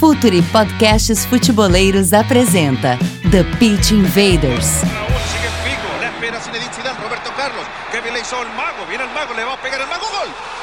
Futuri Podcasts Futeboleiros apresenta The Pitch Invaders. Roberto Carlos, que el mago, viene el mago, le va a pegar el mago, gol.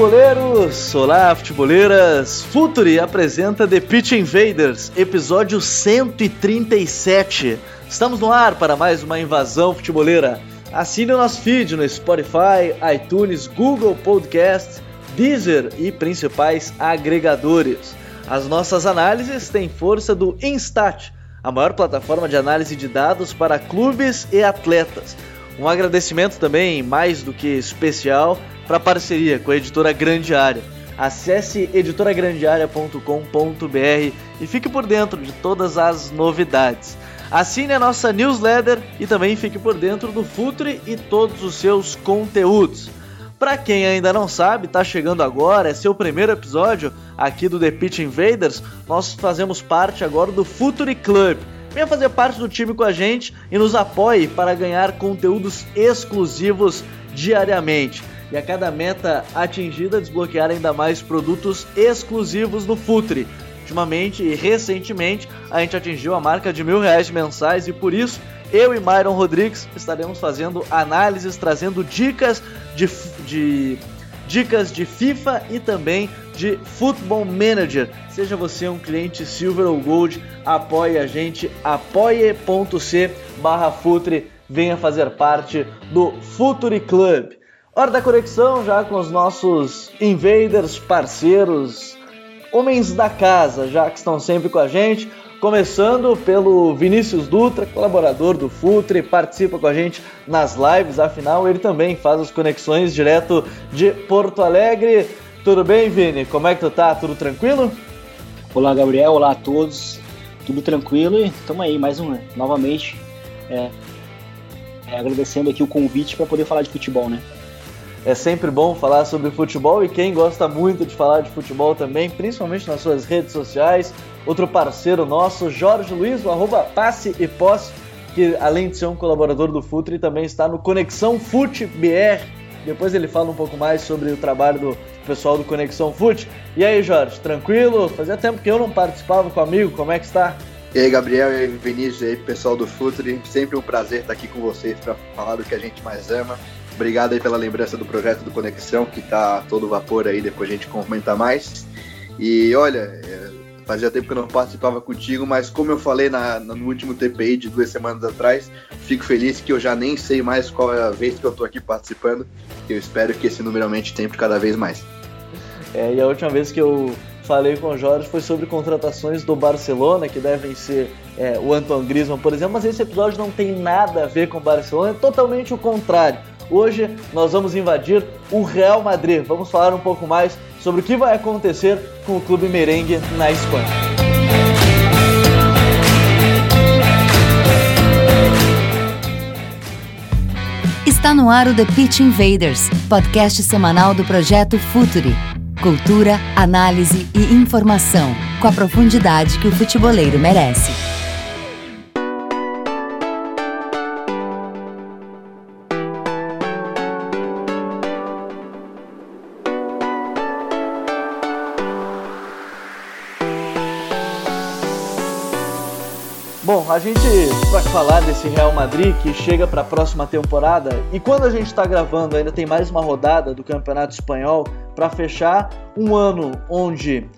Futeboleiros! Olá, futeboleiras! Futuri apresenta The Pitch Invaders, episódio 137. Estamos no ar para mais uma invasão futeboleira. Assine o nosso feed no Spotify, iTunes, Google Podcast, Deezer e principais agregadores. As nossas análises têm força do Instat, a maior plataforma de análise de dados para clubes e atletas. Um agradecimento também, mais do que especial, para a parceria com a editora Grande Área. Acesse editoragrandearea.com.br e fique por dentro de todas as novidades. Assine a nossa newsletter e também fique por dentro do Futre e todos os seus conteúdos. Para quem ainda não sabe, está chegando agora, é seu primeiro episódio aqui do The Pitch Invaders, nós fazemos parte agora do Futuri Club. Venha fazer parte do time com a gente e nos apoie para ganhar conteúdos exclusivos diariamente. E a cada meta atingida, desbloquear ainda mais produtos exclusivos do Futre. Ultimamente e recentemente, a gente atingiu a marca de mil reais mensais e por isso eu e Myron Rodrigues estaremos fazendo análises, trazendo dicas de, de dicas de FIFA e também de Football Manager. Seja você um cliente Silver ou Gold, apoie a gente, apoie.c barra Futre, venha fazer parte do Futuri Club. Hora da conexão já com os nossos invaders, parceiros, homens da casa, já que estão sempre com a gente. Começando pelo Vinícius Dutra, colaborador do Futre, participa com a gente nas lives, afinal ele também faz as conexões direto de Porto Alegre. Tudo bem, Vini? Como é que tu tá? Tudo tranquilo? Olá, Gabriel. Olá a todos. Tudo tranquilo e estamos aí mais um, novamente, é, é, agradecendo aqui o convite para poder falar de futebol, né? É sempre bom falar sobre futebol e quem gosta muito de falar de futebol também, principalmente nas suas redes sociais. Outro parceiro nosso, Jorge Luiz, o arroba Passe e Posse, que além de ser um colaborador do Futre, também está no Conexão Fute BR. Depois ele fala um pouco mais sobre o trabalho do pessoal do Conexão Fute. E aí, Jorge, tranquilo? Fazia tempo que eu não participava com amigo, como é que está? E aí, Gabriel, e aí, Vinícius, e aí, pessoal do Futre, sempre um prazer estar aqui com vocês para falar do que a gente mais ama. Obrigado aí pela lembrança do projeto do Conexão, que tá todo vapor aí, depois a gente comenta mais. E olha, é, fazia tempo que eu não participava contigo, mas como eu falei na, no último TPI de duas semanas atrás, fico feliz que eu já nem sei mais qual é a vez que eu tô aqui participando. Eu espero que esse número aumente sempre cada vez mais. É, e a última vez que eu falei com o Jorge foi sobre contratações do Barcelona, que devem ser é, o Antoine Griezmann, por exemplo, mas esse episódio não tem nada a ver com o Barcelona, é totalmente o contrário. Hoje nós vamos invadir o Real Madrid. Vamos falar um pouco mais sobre o que vai acontecer com o clube merengue na Espanha. Está no ar o The Pitch Invaders, podcast semanal do projeto Futuri. Cultura, análise e informação, com a profundidade que o futeboleiro merece. A gente vai falar desse Real Madrid que chega para a próxima temporada e quando a gente está gravando ainda tem mais uma rodada do Campeonato Espanhol para fechar um ano onde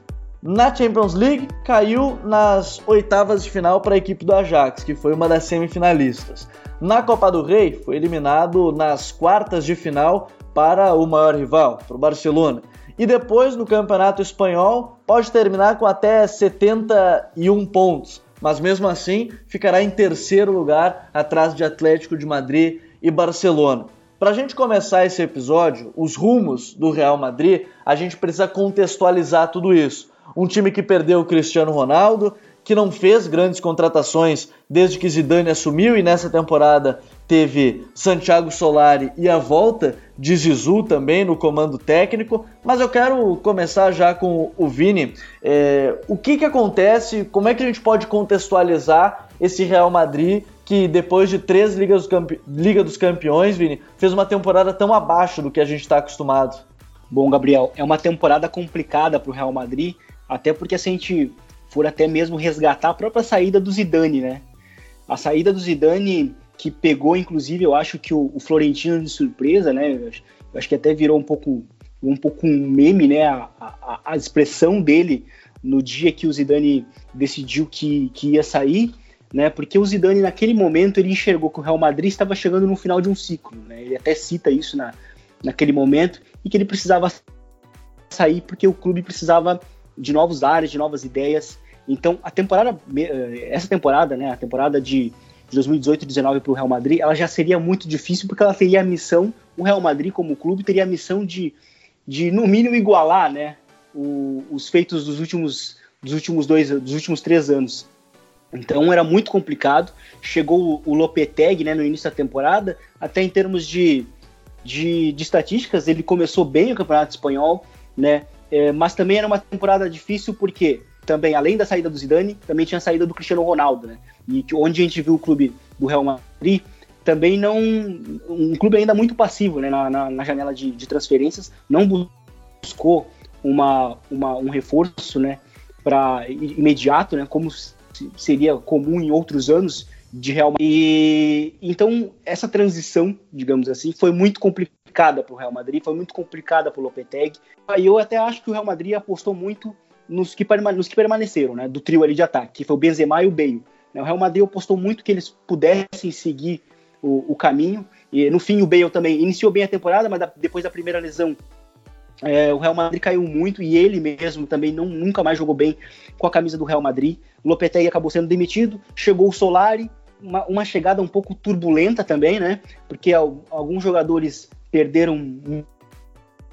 na Champions League caiu nas oitavas de final para a equipe do Ajax, que foi uma das semifinalistas. Na Copa do Rei foi eliminado nas quartas de final para o maior rival, para o Barcelona. E depois no Campeonato Espanhol pode terminar com até 71 pontos mas mesmo assim ficará em terceiro lugar atrás de Atlético de Madrid e Barcelona. Para a gente começar esse episódio, os rumos do Real Madrid, a gente precisa contextualizar tudo isso. Um time que perdeu o Cristiano Ronaldo, que não fez grandes contratações desde que Zidane assumiu e nessa temporada teve Santiago Solari e a volta de Zizou também no comando técnico. Mas eu quero começar já com o Vini. É, o que, que acontece? Como é que a gente pode contextualizar esse Real Madrid que depois de três Ligas do Liga dos Campeões, Vini, fez uma temporada tão abaixo do que a gente está acostumado? Bom, Gabriel, é uma temporada complicada para o Real Madrid, até porque se a gente for até mesmo resgatar a própria saída do Zidane, né? A saída do Zidane que pegou, inclusive, eu acho que o, o Florentino de surpresa, né? Eu acho, eu acho, que até virou um pouco um pouco um meme, né? A, a, a, expressão dele no dia que o Zidane decidiu que, que ia sair, né? Porque o Zidane naquele momento ele enxergou que o Real Madrid estava chegando no final de um ciclo, né? Ele até cita isso na, naquele momento e que ele precisava sair porque o clube precisava de novos ares, de novas ideias então, a temporada, eh, essa temporada, né, a temporada de 2018 e 2019 para o Real Madrid, ela já seria muito difícil porque ela teria a missão, o Real Madrid como clube teria a missão de, de no mínimo igualar, né, o, os feitos dos últimos, dos últimos dois, dos últimos três anos. Então era muito complicado. Chegou o Lopetegui, né, no início da temporada, até em termos de, de, de estatísticas, ele começou bem o campeonato espanhol, né, é, mas também era uma temporada difícil porque também, além da saída do Zidane, também tinha a saída do Cristiano Ronaldo, né? E onde a gente viu o clube do Real Madrid também não. Um clube ainda muito passivo né, na, na, na janela de, de, transferências, não buscou uma, uma, um reforço né, para imediato, né, como seria comum em outros anos de Real Madrid. E, então, essa transição, digamos assim, foi muito complicada para o Real Madrid, foi muito complicada para o Lopetegui. E eu até acho que o Real Madrid apostou muito nos que, nos que permaneceram, né, do trio ali de ataque, que foi o Benzema e o Bale. Né, o Real Madrid apostou muito que eles pudessem seguir o, o, caminho, e no fim o Bale também iniciou bem a temporada, mas depois da primeira lesão é, o Real Madrid caiu muito e ele mesmo também não, nunca mais jogou bem com a camisa do Real Madrid. Lopetegui acabou sendo demitido, chegou o Solari, uma, uma chegada um pouco turbulenta também, né? Porque alguns jogadores perderam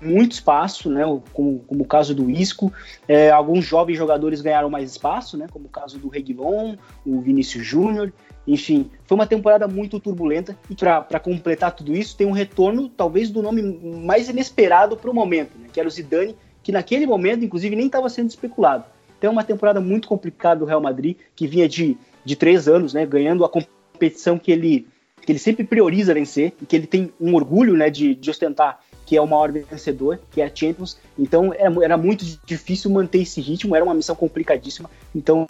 muito espaço, né, como, como o caso do Isco. É, alguns jovens jogadores ganharam mais espaço, né, como o caso do Reguilon, o Vinícius Júnior. Enfim, foi uma temporada muito turbulenta e para completar tudo isso tem um retorno talvez do nome mais inesperado para o momento, né, que era o Zidane, que naquele momento inclusive nem estava sendo especulado. Então é uma temporada muito complicada do Real Madrid, que vinha de, de três anos, né, ganhando a competição que ele, que ele sempre prioriza vencer e que ele tem um orgulho né, de, de ostentar que é o maior vencedor, que é a Champions. Então era, era muito difícil manter esse ritmo, era uma missão complicadíssima. Então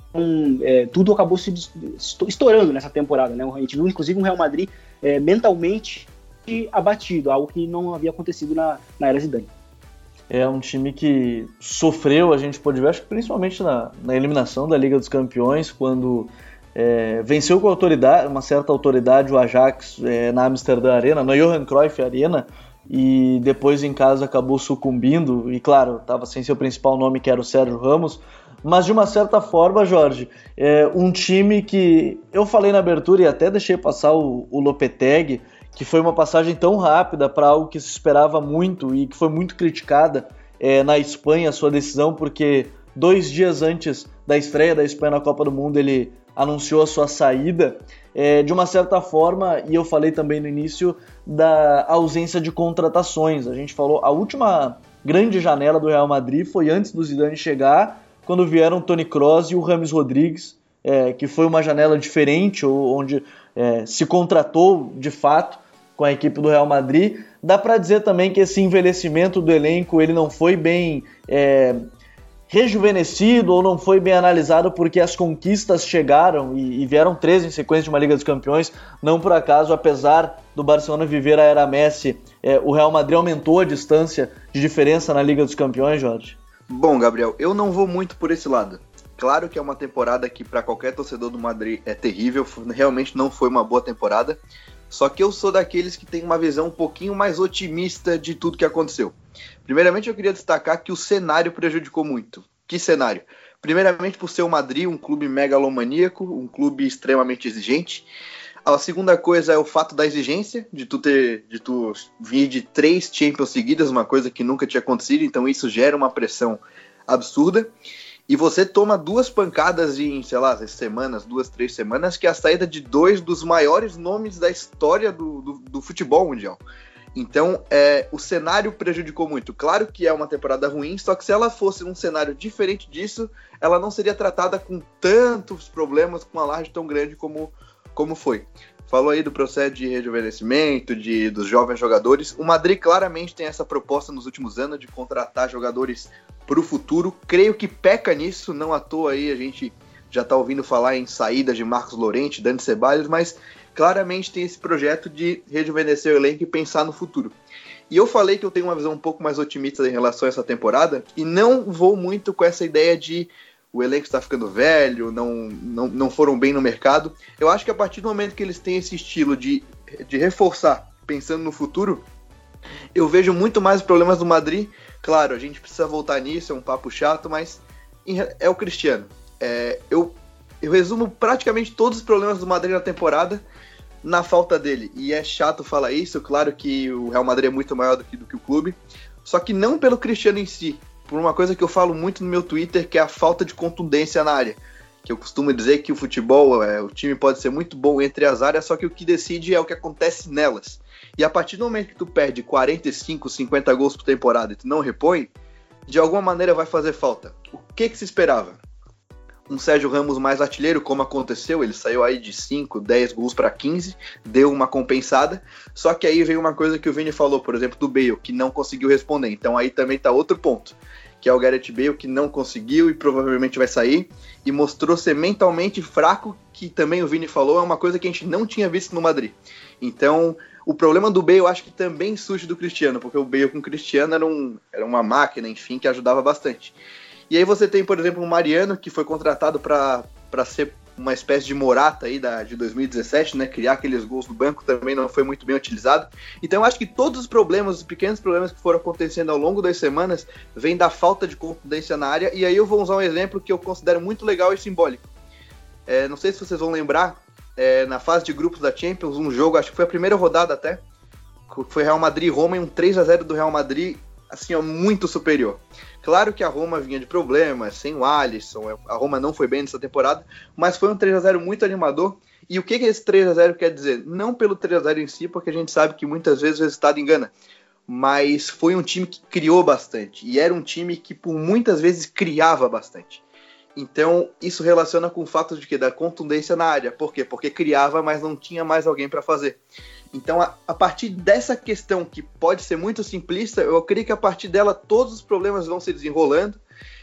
é, tudo acabou se estourando nessa temporada. Né? A gente viu inclusive um Real Madrid é, mentalmente abatido, algo que não havia acontecido na, na era Zidane. É um time que sofreu, a gente pode ver, acho que principalmente na, na eliminação da Liga dos Campeões, quando é, venceu com autoridade, uma certa autoridade o Ajax é, na Amsterdã Arena, na Johan Cruyff Arena, e depois em casa acabou sucumbindo, e claro, estava sem seu principal nome que era o Sérgio Ramos, mas de uma certa forma, Jorge, é um time que eu falei na abertura e até deixei passar o, o Lopetegui, que foi uma passagem tão rápida para algo que se esperava muito e que foi muito criticada é, na Espanha, a sua decisão, porque dois dias antes da estreia da Espanha na Copa do Mundo ele anunciou a sua saída, é, de uma certa forma, e eu falei também no início, da ausência de contratações. A gente falou, a última grande janela do Real Madrid foi antes do Zidane chegar, quando vieram Tony Kroos e o Rames Rodrigues, é, que foi uma janela diferente, onde é, se contratou de fato com a equipe do Real Madrid. Dá para dizer também que esse envelhecimento do elenco ele não foi bem é, rejuvenescido ou não foi bem analisado porque as conquistas chegaram e, e, vieram três em sequência de uma Liga dos Campeões. Não por acaso, apesar do Barcelona viver a era Messi, é, o Real Madrid aumentou a distância de diferença na Liga dos Campeões, Jorge? Bom, Gabriel, eu não vou muito por esse lado. Claro que é uma temporada que para qualquer torcedor do Madrid é terrível, realmente não foi uma boa temporada. Só que eu sou daqueles que tem uma visão um pouquinho mais otimista de tudo que aconteceu. Primeiramente, eu queria destacar que o cenário prejudicou muito. Que cenário? Primeiramente, por ser o Madrid um clube megalomaníaco, um clube extremamente exigente. A segunda coisa é o fato da exigência, de tu ter, de tu vir de três Champions seguidas, uma coisa que nunca tinha acontecido, então isso gera uma pressão absurda. e você toma duas pancadas em, sei lá, semanas, duas, três semanas, que é a saída de dois dos maiores nomes da história do, do, do futebol mundial. Então, é, o cenário prejudicou muito. Claro que é uma temporada ruim, só que se ela fosse um cenário diferente disso, ela não seria tratada com tantos problemas, com uma laje tão grande como, como foi. Falou aí do processo de rejuvenescimento, de, dos jovens jogadores. O Madrid claramente tem essa proposta nos últimos anos de contratar jogadores para o futuro. Creio que peca nisso, não à toa aí a gente já está ouvindo falar em saídas de Marcos Lorente, Dani Ceballos, mas claramente tem esse projeto de rejuvenescer o elenco e pensar no futuro. E eu falei que eu tenho uma visão um pouco mais otimista em relação a essa temporada e não vou muito com essa ideia de o elenco está ficando velho, não, não, não foram bem no mercado. Eu acho que a partir do momento que eles têm esse estilo de, de reforçar, pensando no futuro, eu vejo muito mais problemas do Madrid. Claro, a gente precisa voltar nisso, é um papo chato, mas é o Cristiano. É, eu, eu resumo praticamente todos os problemas do Madrid na temporada na falta dele. E é chato falar isso, claro que o Real Madrid é muito maior do que, do que o clube, só que não pelo Cristiano em si, por uma coisa que eu falo muito no meu Twitter, que é a falta de contundência na área. Que eu costumo dizer que o futebol, é, o time pode ser muito bom entre as áreas, só que o que decide é o que acontece nelas. E a partir do momento que tu perde 45, 50 gols por temporada e tu não repõe, de alguma maneira vai fazer falta. O que, que se esperava? Um Sérgio Ramos mais artilheiro, como aconteceu, ele saiu aí de 5, 10 gols para 15, deu uma compensada. Só que aí veio uma coisa que o Vini falou, por exemplo, do Bale, que não conseguiu responder. Então aí também tá outro ponto, que é o Gareth Bale que não conseguiu e provavelmente vai sair e mostrou ser mentalmente fraco, que também o Vini falou, é uma coisa que a gente não tinha visto no Madrid. Então, o problema do Bale eu acho que também surge do Cristiano, porque o Bale com o Cristiano era, um, era uma máquina, enfim, que ajudava bastante. E aí você tem, por exemplo, o Mariano, que foi contratado para ser uma espécie de Morata aí da, de 2017, né? Criar aqueles gols no banco também não foi muito bem utilizado. Então eu acho que todos os problemas, os pequenos problemas que foram acontecendo ao longo das semanas, vêm da falta de contundência na área. E aí eu vou usar um exemplo que eu considero muito legal e simbólico. É, não sei se vocês vão lembrar, é, na fase de grupos da Champions, um jogo, acho que foi a primeira rodada até, foi Real Madrid e Roma, e um 3 a 0 do Real Madrid, assim, ó, muito superior. Claro que a Roma vinha de problemas, sem o Alisson, a Roma não foi bem nessa temporada, mas foi um 3 a 0 muito animador. E o que, que esse 3 a 0 quer dizer? Não pelo 3 a 0 em si, porque a gente sabe que muitas vezes o resultado engana, mas foi um time que criou bastante e era um time que por muitas vezes criava bastante. Então, isso relaciona com o fato de que da contundência na área. Por quê? Porque criava, mas não tinha mais alguém para fazer. Então, a, a, partir dessa questão, que pode ser muito simplista, eu creio que a partir dela todos os problemas vão se desenrolando.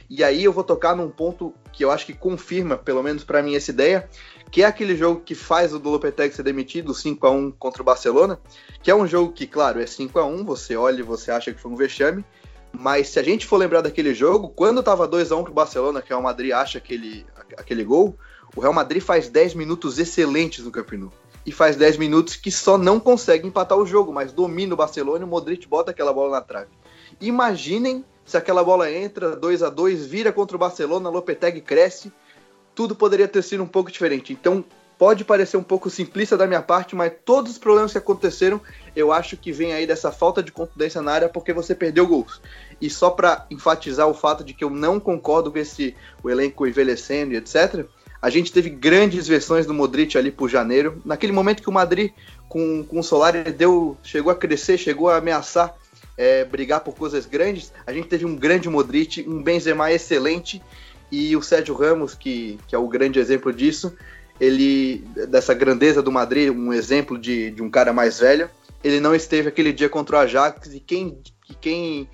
E aí eu vou tocar num ponto que eu acho que confirma, pelo menos para mim, essa ideia, que é aquele jogo que faz o do Lopetegui ser demitido, 5 a 1 contra o Barcelona, que é um jogo que, claro, é 5 a 1 você olha e você acha que foi um vexame, mas se a gente for lembrar daquele jogo, quando tava 2 a 1 pro Barcelona, que o Real Madrid acha aquele, aquele gol, o Real Madrid faz 10 minutos excelentes no Camp Nou e faz 10 minutos que só não consegue empatar o jogo, mas domina o Barcelona e o Modric bota aquela bola na trave. Imaginem se aquela bola entra 2 a 2 vira contra o Barcelona, Lopetegui cresce, tudo poderia ter sido um pouco diferente. Então, pode parecer um pouco simplista da minha parte, mas todos os problemas que aconteceram, eu acho que vem aí dessa falta de contundência na área porque você perdeu gols. E só para enfatizar o fato de que eu não concordo com esse o elenco envelhecendo e etc, a gente teve grandes versões do Modric ali por janeiro. Naquele momento que o Madrid, com, com o Solari, deu, chegou a crescer, chegou a ameaçar é, brigar por coisas grandes, a gente teve um grande Modric, um Benzema excelente e o Sérgio Ramos, que, que é o grande exemplo disso, ele dessa grandeza do Madrid, um exemplo de, de um cara mais velho, ele não esteve aquele dia contra o Ajax e quem, quem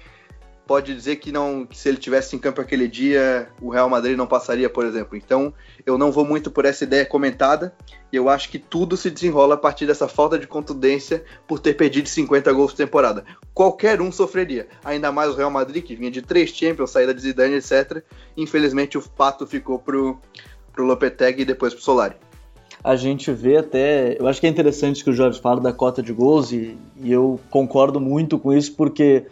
pode dizer que não que se ele tivesse em campo aquele dia, o Real Madrid não passaria, por exemplo. Então, eu não vou muito por essa ideia comentada. Eu acho que tudo se desenrola a partir dessa falta de contundência por ter perdido 50 gols por temporada. Qualquer um sofreria. Ainda mais o Real Madrid, que vinha de três Champions, saída de Zidane, etc. Infelizmente, o pato ficou pro, pro Lopetegui e depois pro Solari a gente vê até. Eu acho que é interessante que o Jorge fala da cota de gols e, e, eu concordo muito com isso, porque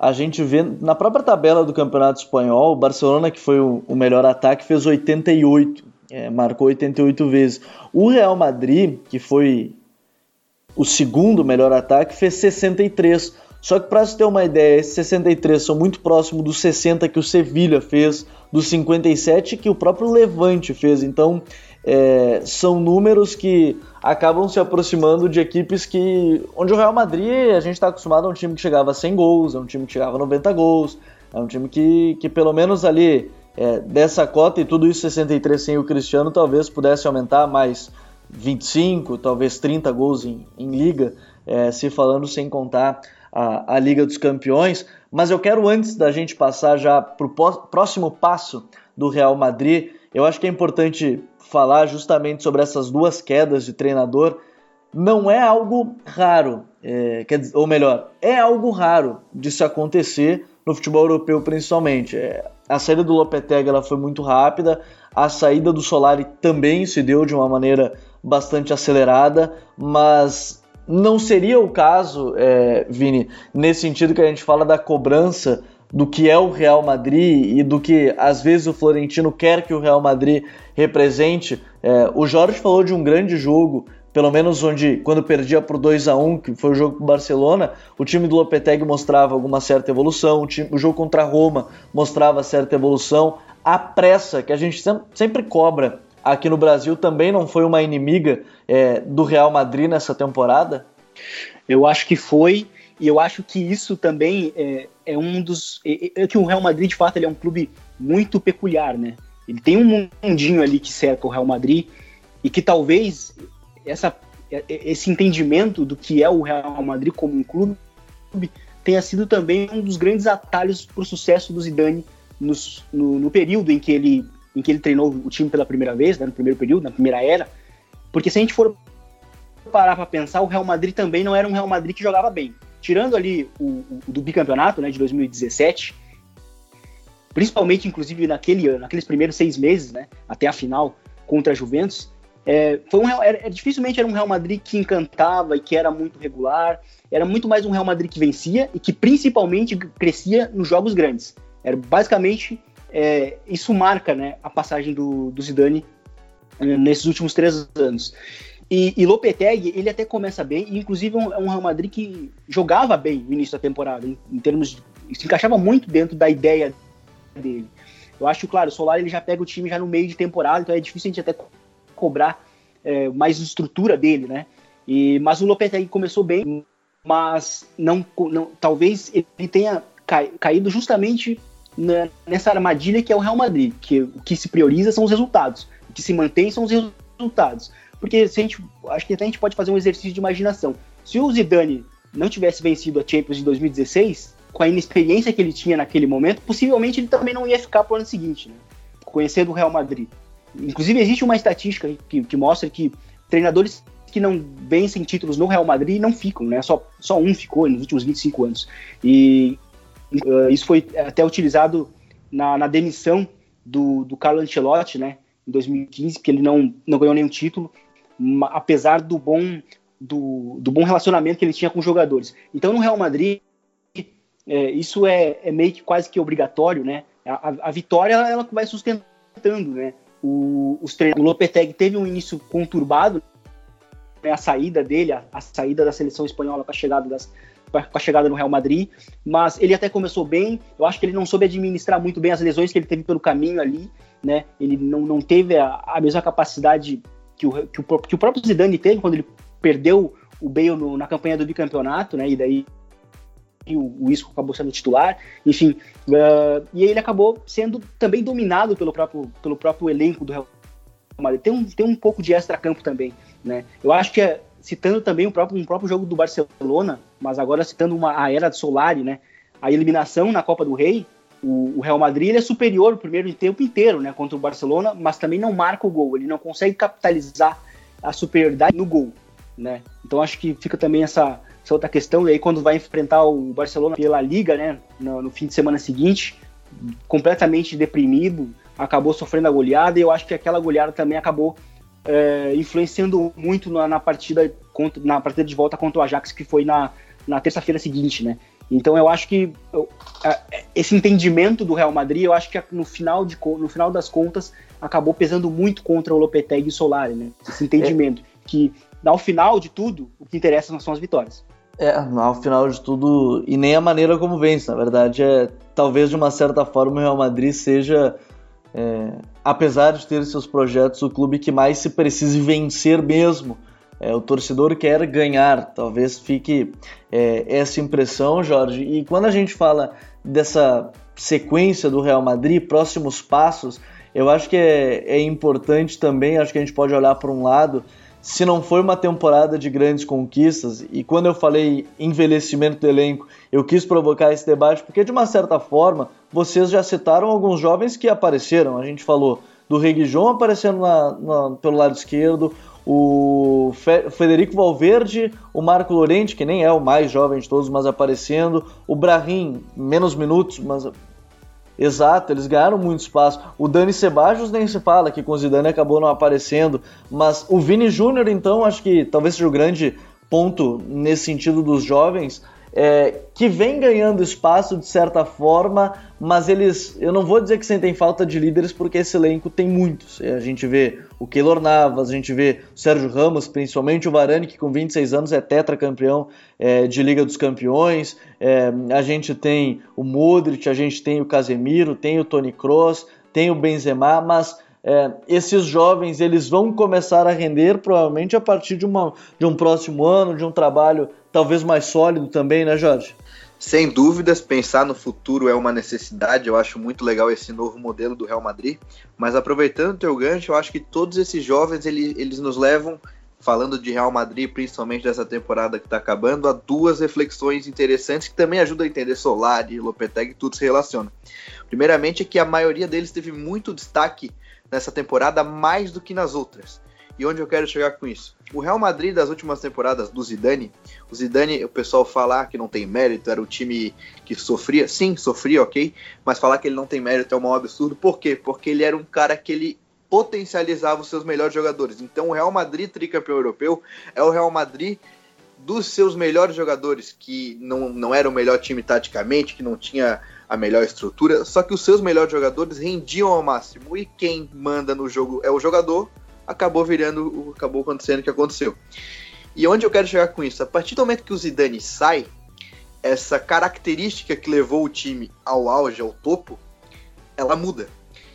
a gente vê na própria tabela do Campeonato Espanhol, o Barcelona, que foi o, melhor ataque, fez 88, é, marcou 88 vezes. O Real Madrid, que foi o segundo melhor ataque, fez 63. Só que para você ter uma ideia, esses 63 são muito próximos dos 60 que o Sevilha fez, dos 57 que o próprio Levante fez. Então, é, são números que acabam se aproximando de equipes que. onde o Real Madrid, a gente está acostumado a um time que chegava a 100 gols, é um time que chegava a 90 gols, é um time que, que pelo menos ali é, dessa cota e tudo isso 63 sem o Cristiano talvez pudesse aumentar mais 25, talvez 30 gols em, em liga, é, se falando sem contar a, a Liga dos Campeões. Mas eu quero, antes da gente passar já para o próximo passo do Real Madrid, eu acho que é importante falar justamente sobre essas duas quedas de treinador. Não é algo raro, é, dizer, ou melhor, é algo raro de se acontecer no futebol europeu principalmente. É, a saída do Lopetegui ela foi muito rápida, a saída do Solari também se deu de uma maneira bastante acelerada, mas não seria o caso, é, Vini, nesse sentido que a gente fala da cobrança do que é o Real Madrid e do que às vezes o Florentino quer que o Real Madrid represente. É, o Jorge falou de um grande jogo, pelo menos onde quando perdia por 2 a 1 que foi o jogo com o Barcelona, o time do Lopetegui mostrava alguma certa evolução, o, time, o jogo contra a Roma mostrava certa evolução. A pressa que a gente sempre cobra aqui no Brasil também não foi uma inimiga é, do Real Madrid nessa temporada? Eu acho que foi, e eu acho que isso também é, é um dos. É, é, que o Real Madrid, de fato, ele é um clube muito peculiar, né? Ele tem um mundinho ali que cerca o Real Madrid e que talvez essa, é, é, esse entendimento do que é o Real Madrid como um clube tenha sido também um dos grandes atalhos para o sucesso do Zidane nos, no, no, período em que ele em que ele treinou o time pela primeira vez, né, no primeiro período, na primeira era, porque se a gente for parar para pensar, o Real Madrid também não era um Real Madrid que jogava bem. Tirando ali o, o do bicampeonato, né, de 2017, principalmente, inclusive, naquele, naqueles primeiros seis meses, né, até a final contra a Juventus, é, foi um, era, dificilmente era um Real Madrid que encantava e que era muito regular, era muito mais um Real Madrid que vencia e que principalmente crescia nos jogos grandes. Era basicamente é, isso marca né, a passagem do, do Zidane é, nesses últimos três anos. E, e Lopetegui, ele até começa bem, e inclusive é um, um Real Madrid que jogava bem no início da temporada, em, em, termos de, se encaixava muito dentro da ideia dele. Eu acho, claro, o Solar ele já pega o time já no meio de temporada, então é difícil a gente até cobrar é, mais estrutura dele, né? E, mas o Lopetegui começou bem, mas não, não talvez ele tenha caído justamente nessa armadilha que é o Real Madrid, que o que se prioriza são os resultados, o que se mantém são os resultados. Porque se a gente, acho que até a gente pode fazer um exercício de imaginação. Se o Zidane não tivesse vencido a Champions de 2016, com a inexperiência que ele tinha naquele momento, possivelmente ele também não ia ficar para o ano seguinte, né? conhecendo o Real Madrid. Inclusive existe uma estatística que, que mostra que treinadores que não vencem títulos no Real Madrid não ficam, né? Só, só um ficou nos últimos 25 anos. E Uh, isso foi até utilizado na, na demissão do, do Carlo Ancelotti, né, em 2015, porque ele não, não ganhou nenhum título, apesar do bom, do, do bom relacionamento que ele tinha com os jogadores. Então, no Real Madrid, é, isso é, é, meio que quase que obrigatório, né? A, a vitória ela vai sustentando, né? O, os o Lopetegui teve um início conturbado, né? a saída dele, a, a saída da seleção espanhola para a chegada das, com a chegada no Real Madrid, mas ele até começou bem. Eu acho que ele não soube administrar muito bem as lesões que ele teve pelo caminho ali, né? Ele não, não teve a, a mesma capacidade que o, que, o, que o próprio Zidane teve quando ele perdeu o Bale no, na campanha do bicampeonato, né? E daí o, o Isco acabou sendo titular, enfim, uh, e ele acabou sendo também dominado pelo próprio, pelo próprio elenco do Real Madrid. Tem um, tem um pouco de extra-campo também, né? Eu acho que é, citando também o próprio, um próprio jogo do Barcelona, mas agora citando uma, a era de Solari, né? A eliminação na Copa do Rei, o, o Real Madrid é superior o primeiro tempo inteiro, né? Contra o Barcelona, mas também não marca o gol, ele não consegue capitalizar a superioridade no gol, né? Então acho que fica também essa, essa outra questão, e aí quando vai enfrentar o Barcelona pela Liga, né? No, no fim de semana seguinte, completamente deprimido, acabou sofrendo a goleada, e eu acho que aquela goleada também acabou é, influenciando muito na, na, partida contra, na partida de volta contra o Ajax, que foi na, na terça-feira seguinte, né? Então eu acho que eu, esse entendimento do Real Madrid, eu acho que no final, de, no final das contas acabou pesando muito contra o Lopetegui e o Solari, né? Esse entendimento é. que ao final de tudo o que interessa são as vitórias. É, ao final de tudo, e nem a maneira como vence, na verdade, é talvez de uma certa forma o Real Madrid seja, é, apesar de ter seus projetos, o clube que mais se precise vencer mesmo. É, o torcedor quer ganhar, talvez fique é, essa impressão, Jorge. E quando a gente fala dessa sequência do Real Madrid, próximos passos, eu acho que é, é importante também, acho que a gente pode olhar para um lado se não foi uma temporada de grandes conquistas, e quando eu falei envelhecimento do elenco, eu quis provocar esse debate porque, de uma certa forma, vocês já citaram alguns jovens que apareceram. A gente falou do Reguijon aparecendo na, na, pelo lado esquerdo, o Fe, Federico Valverde, o Marco Lorente, que nem é o mais jovem de todos, mas aparecendo, o Brahim, menos minutos, mas Exato, eles ganharam muito espaço. O Dani Ceballos nem se fala, que com o Zidane acabou não aparecendo. Mas o Vini Júnior, então, acho que talvez seja o grande ponto nesse sentido dos jovens é, que vem ganhando espaço de certa forma, mas eles, eu não vou dizer que sentem falta de líderes, porque esse elenco tem muitos. A gente vê o Keylor Navas, a gente vê o Sérgio Ramos, principalmente o Varane, que com 26 anos é tetracampeão é, de Liga dos Campeões, é, a gente tem o Modric, a gente tem o Casemiro, tem o Toni Kroos, tem o Benzema, mas é, esses jovens eles vão começar a render provavelmente a partir de, uma, de um próximo ano, de um trabalho talvez mais sólido também, né, Jorge? Sem dúvidas, pensar no futuro é uma necessidade. Eu acho muito legal esse novo modelo do Real Madrid. Mas aproveitando o teu gancho, eu acho que todos esses jovens eles, eles nos levam, falando de Real Madrid, principalmente dessa temporada que está acabando, a duas reflexões interessantes que também ajudam a entender Solari, Lopetegui, tudo se relaciona. Primeiramente é que a maioria deles teve muito destaque nessa temporada mais do que nas outras. E onde eu quero chegar com isso? O Real Madrid das últimas temporadas do Zidane, o Zidane, o pessoal falar que não tem mérito, era o time que sofria, sim, sofria, ok, mas falar que ele não tem mérito é um absurdo. Por quê? Porque ele era um cara que ele potencializava os seus melhores jogadores. Então o Real Madrid, tricampeão europeu, é o Real Madrid dos seus melhores jogadores, que não, não era o melhor time taticamente, que não tinha a melhor estrutura, só que os seus melhores jogadores rendiam ao máximo. E quem manda no jogo é o jogador, acabou virando, acabou acontecendo o que aconteceu. E onde eu quero chegar com isso? A partir do momento que o Zidane sai, essa característica que levou o time ao auge, ao topo, ela muda.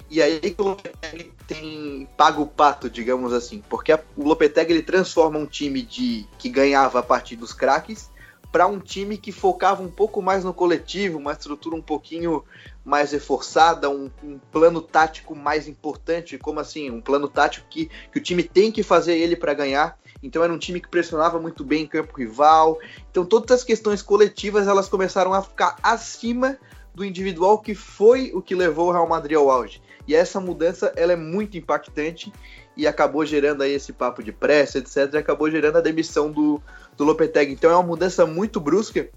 E aí que o Lopetegui tem paga o pato, digamos assim, porque a, o Lopetegui ele transforma um time de que ganhava a partir dos craques para um time que focava um pouco mais no coletivo, uma estrutura um pouquinho mais reforçada, um, um, plano tático mais importante, como assim, um plano tático que, que o time tem que fazer ele para ganhar. Então era um time que pressionava muito bem em campo rival. Então todas as questões coletivas elas começaram a ficar acima do individual, que foi o que levou o Real Madrid ao auge. E essa mudança ela é muito impactante e acabou gerando aí esse papo de pressa, etc. E acabou gerando a demissão do, do Lopetegui. Então é uma mudança muito brusca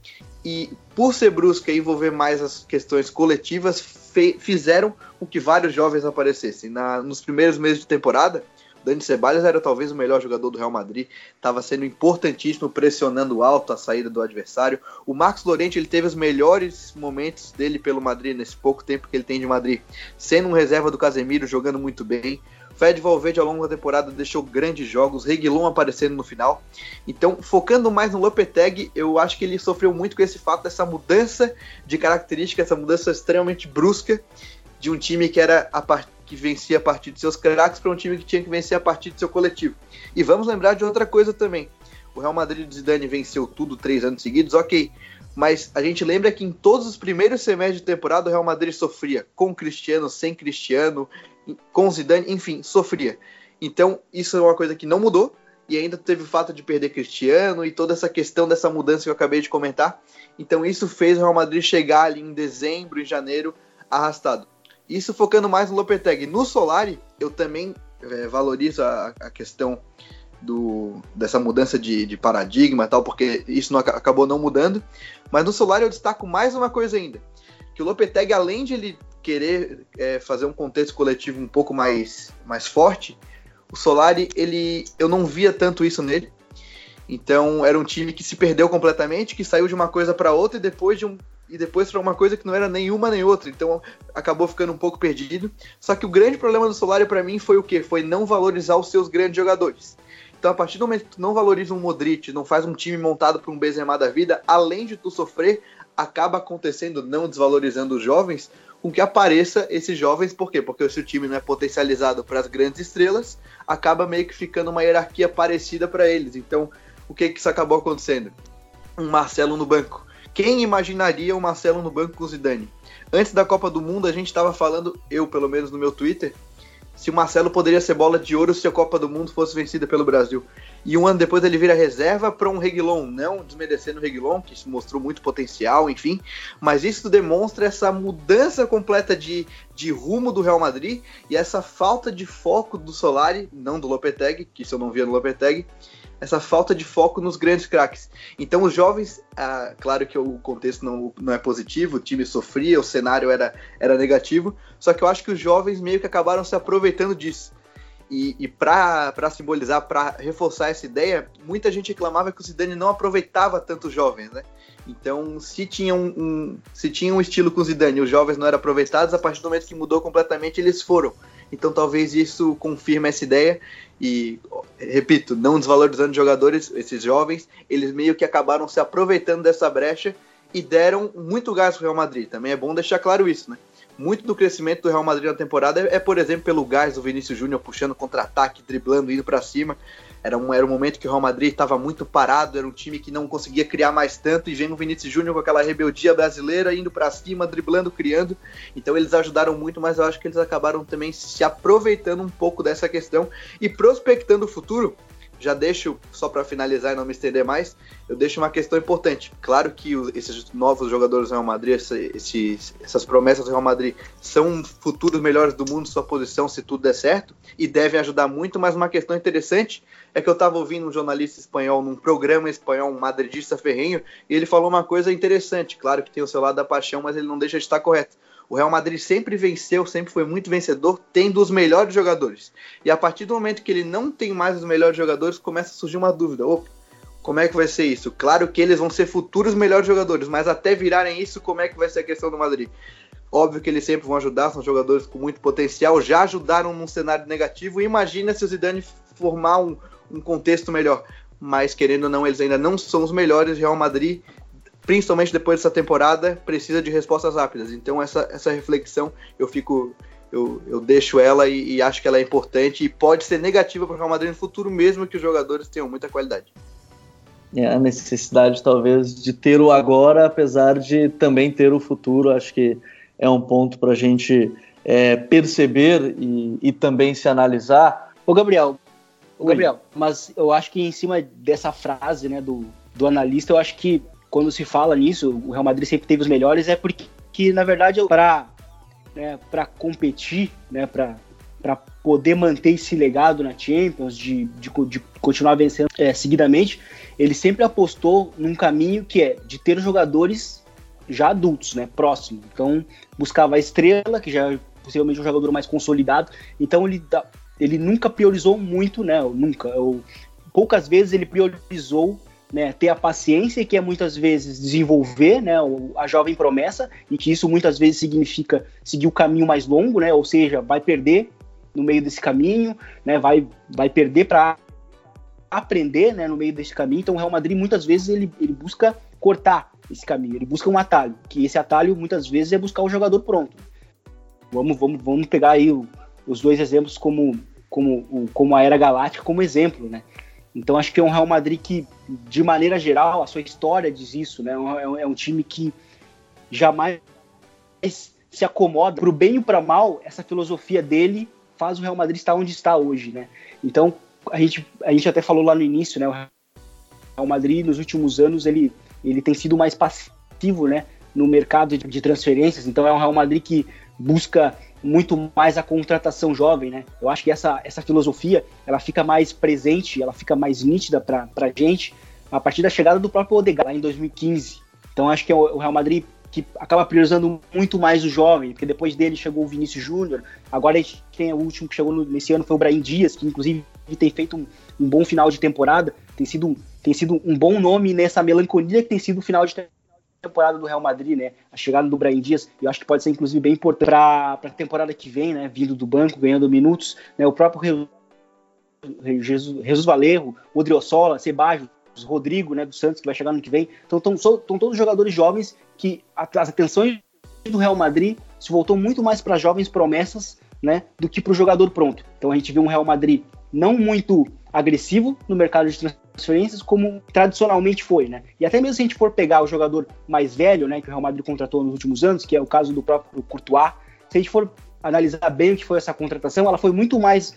e por ser brusca e envolver mais as questões coletivas, fizeram com que vários jovens aparecessem. Na, nos primeiros meses de temporada, Dani Ceballos era talvez o melhor jogador do Real Madrid, estava sendo importantíssimo, pressionando alto a saída do adversário. O Marcos Lorente ele teve os melhores momentos dele pelo Madrid nesse pouco tempo que ele tem de Madrid, sendo um reserva do Casemiro, jogando muito bem. Fred Valverde ao longo da temporada deixou grandes jogos, Reguilon aparecendo no final. Então, focando mais no Lopetegui, eu acho que ele sofreu muito com esse fato dessa mudança de característica, essa mudança extremamente brusca de um time que era a que vencia a partir de seus craques para um time que tinha que vencer a partir do seu coletivo. E vamos lembrar de outra coisa também. O Real Madrid do Zidane venceu tudo três anos seguidos, ok. Mas a gente lembra que em todos os primeiros semestres de temporada o Real Madrid sofria com Cristiano, sem Cristiano, com Zidane, enfim, sofria. Então, isso é uma coisa que não mudou e ainda teve o fato de perder Cristiano e toda essa questão dessa mudança que eu acabei de comentar. Então, isso fez o Real Madrid chegar ali em dezembro, em janeiro, arrastado. Isso focando mais no Lopetegui. No Solari, eu também é, valorizo a, a, questão do, dessa mudança de, de paradigma tal, porque isso não, acabou não mudando. Mas no Solari eu destaco mais uma coisa ainda. Que o Lopetegui, além de ele querer é, fazer um contexto coletivo um pouco mais, mais forte, o Solari, ele, eu não via tanto isso nele. Então era um time que se perdeu completamente, que saiu de uma coisa para outra e depois de um e depois para uma coisa que não era nenhuma nem outra. Então acabou ficando um pouco perdido. Só que o grande problema do Solari para mim foi o que? Foi não valorizar os seus grandes jogadores. Então, a partir do momento que tu não valoriza um Modric, não faz um time montado para um Benzema da vida, além de tu sofrer, acaba acontecendo, não desvalorizando os jovens, com que apareça esses jovens, por quê? Porque se o time não é potencializado para as grandes estrelas, acaba meio que ficando uma hierarquia parecida para eles. Então, o que que isso acabou acontecendo? Um Marcelo no banco. Quem imaginaria o Marcelo no banco com o Zidane? Antes da Copa do Mundo, a gente estava falando, eu pelo menos no meu Twitter, se o Marcelo poderia ser bola de ouro se a Copa do Mundo fosse vencida pelo Brasil. E um ano depois ele vira reserva para um Reguilon, não desmerecendo o Reguilon, que mostrou muito potencial, enfim, mas isso demonstra essa mudança completa de, de rumo do Real Madrid e essa falta de foco do Solari, não do Lopetegui, que isso eu não via no Lopetegui, essa falta de foco nos grandes craques. Então os jovens, ah, claro que o contexto não, não é positivo, o time sofria, o cenário era, era negativo, só que eu acho que os jovens meio que acabaram se aproveitando disso. E, e para simbolizar, para reforçar essa ideia, muita gente reclamava que o Zidane não aproveitava tanto os jovens, né? Então, se tinha um, um, se tinha um estilo com o Zidane e os jovens não eram aproveitados, a partir do momento que mudou completamente, eles foram. Então, talvez isso confirme essa ideia e, repito, não desvalorizando jogadores, esses jovens, eles meio que acabaram se aproveitando dessa brecha e deram muito gás pro Real Madrid. Também é bom deixar claro isso, né? Muito do crescimento do Real Madrid na temporada é, é por exemplo, pelo gás do Vinícius Júnior puxando contra-ataque, driblando, indo para cima. Era um, era um momento que o Real Madrid estava muito parado, era um time que não conseguia criar mais tanto, e vem o Vinícius Júnior com aquela rebeldia brasileira, indo para cima, driblando, criando. Então eles ajudaram muito, mas eu acho que eles acabaram também se aproveitando um pouco dessa questão e prospectando o futuro já deixo, só para finalizar e não me estender mais, eu deixo uma questão importante. Claro que esses novos jogadores do Real Madrid, esses, essas promessas do Real Madrid, são futuros melhores do mundo, sua posição, se tudo der certo, e devem ajudar muito, mas uma questão interessante é que eu estava ouvindo um jornalista espanhol num programa espanhol, um madridista ferrenho, e ele falou uma coisa interessante. Claro que tem o seu lado da paixão, mas ele não deixa de estar correto. O Real Madrid sempre venceu, sempre foi muito vencedor, tendo os melhores jogadores. E a partir do momento que ele não tem mais os melhores jogadores, começa a surgir uma dúvida. Opa, como é que vai ser isso? Claro que eles vão ser futuros melhores jogadores, mas até virarem isso, como é que vai ser a questão do Madrid? Óbvio que eles sempre vão ajudar, são jogadores com muito potencial, já ajudaram num cenário negativo. Imagina se o Zidane formar um, um contexto melhor. Mas querendo ou não, eles ainda não são os melhores. Real Madrid principalmente depois dessa temporada, precisa de respostas rápidas. Então essa, essa reflexão eu fico eu, eu deixo ela e, e acho que ela é importante e pode ser negativa para o Real Madrid no futuro, mesmo que os jogadores tenham muita qualidade. É a necessidade talvez de ter o agora, apesar de também ter o futuro, acho que é um ponto para a gente é, perceber e, e, também se analisar. Ô Gabriel, ô Gabriel, mas eu acho que em cima dessa frase né, do, do analista, eu acho que quando se fala nisso, o Real Madrid sempre teve os melhores, é porque, que, na verdade, para né, competir, né, para poder manter esse legado na Champions, de, de, de continuar vencendo é, seguidamente, ele sempre apostou num caminho que é de ter jogadores já adultos, né, próximos. Então, buscava a estrela, que já é possivelmente um jogador mais consolidado. Então, ele, ele nunca priorizou muito, né, nunca. Ou, poucas vezes ele priorizou né, ter a paciência que é muitas vezes desenvolver né, a jovem promessa e que isso muitas vezes significa seguir o caminho mais longo, né, ou seja, vai perder no meio desse caminho, né, vai, vai perder para aprender né, no meio desse caminho. Então o Real Madrid muitas vezes ele, ele busca cortar esse caminho, ele busca um atalho, que esse atalho muitas vezes é buscar o jogador pronto. Vamos, vamos, vamos pegar aí o, os dois exemplos como, como, como a Era Galáctica como exemplo, né? Então acho que é um Real Madrid que, de maneira geral, a sua história diz isso, né? É um, é um time que jamais se acomoda para o bem e para mal. Essa filosofia dele faz o Real Madrid estar onde está hoje, né? Então a gente, a gente até falou lá no início, né? O Real Madrid nos últimos anos ele, ele tem sido mais passivo, né? No mercado de transferências. Então é um Real Madrid que busca muito mais a contratação jovem, né? Eu acho que essa, essa filosofia ela fica mais presente, ela fica mais nítida para a gente a partir da chegada do próprio Odegaard lá em 2015. Então acho que é o Real Madrid que acaba priorizando muito mais o jovem, porque depois dele chegou o Vinícius Júnior, agora a gente tem o último que chegou no, nesse ano foi o Brahim Dias, que inclusive tem feito um, um, bom final de temporada, tem sido, tem sido um bom nome nessa melancolia que tem sido o final de temporada temporada do Real Madrid, né? A chegada do Brian Dias, eu acho que pode ser inclusive bem importante para a temporada que vem, né? Vindo do banco, ganhando minutos, né? O próprio Jesus, Jesus Valerro, Odriozola, Sebajos, Rodrigo, né, do Santos, que vai chegar no que vem. Então, estão todos jogadores jovens que as atenções do Real Madrid se voltou muito mais para jovens promessas, né, do que para o jogador pronto. Então, a gente viu um Real Madrid não muito agressivo no mercado de transferências como tradicionalmente foi, né? E até mesmo se a gente for pegar o jogador mais velho, né, que o Real Madrid contratou nos últimos anos, que é o caso do próprio Courtois, se a gente for analisar bem o que foi essa contratação, ela foi muito mais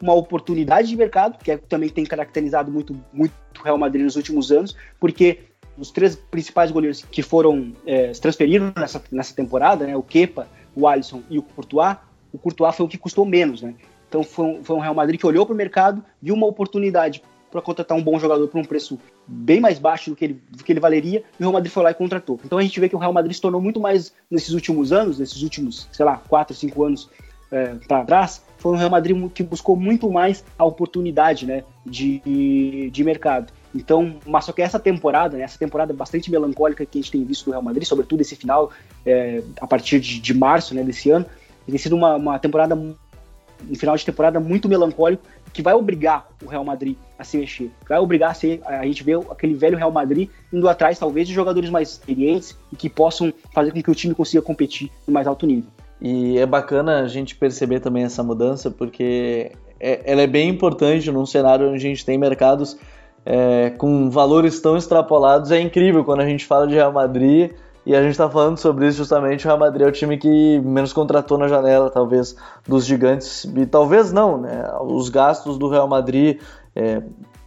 uma oportunidade de mercado, que é, também tem caracterizado muito muito o Real Madrid nos últimos anos, porque os três principais goleiros que foram é, se transferiram nessa, nessa temporada, né, o Kepa, o Alisson e o Courtois, o Courtois foi o que custou menos, né? Então foi um, foi um Real Madrid que olhou para o mercado, viu uma oportunidade para contratar um bom jogador por um preço bem mais baixo do que, ele, do que ele valeria, e o Real Madrid foi lá e contratou. Então a gente vê que o Real Madrid se tornou muito mais, nesses últimos anos, nesses últimos, sei lá, 4, 5 anos é, para trás, foi um Real Madrid que buscou muito mais a oportunidade né, de, de mercado. Então, mas só que essa temporada, né, essa temporada bastante melancólica que a gente tem visto do Real Madrid, sobretudo esse final, é, a partir de, de março né, desse ano, tem sido uma, uma temporada um final de temporada muito melancólico que vai obrigar o Real Madrid a se mexer. Vai obrigar a, ser, a gente ver aquele velho Real Madrid indo atrás, talvez, de jogadores mais experientes e que possam fazer com que o time consiga competir no mais alto nível. E é bacana a gente perceber também essa mudança, porque é, ela é bem importante num cenário onde a gente tem mercados é, com valores tão extrapolados. É incrível quando a gente fala de Real Madrid e a gente está falando sobre isso justamente. O Real Madrid é o time que menos contratou na janela, talvez, dos gigantes. E talvez não, né? Os gastos do Real Madrid é,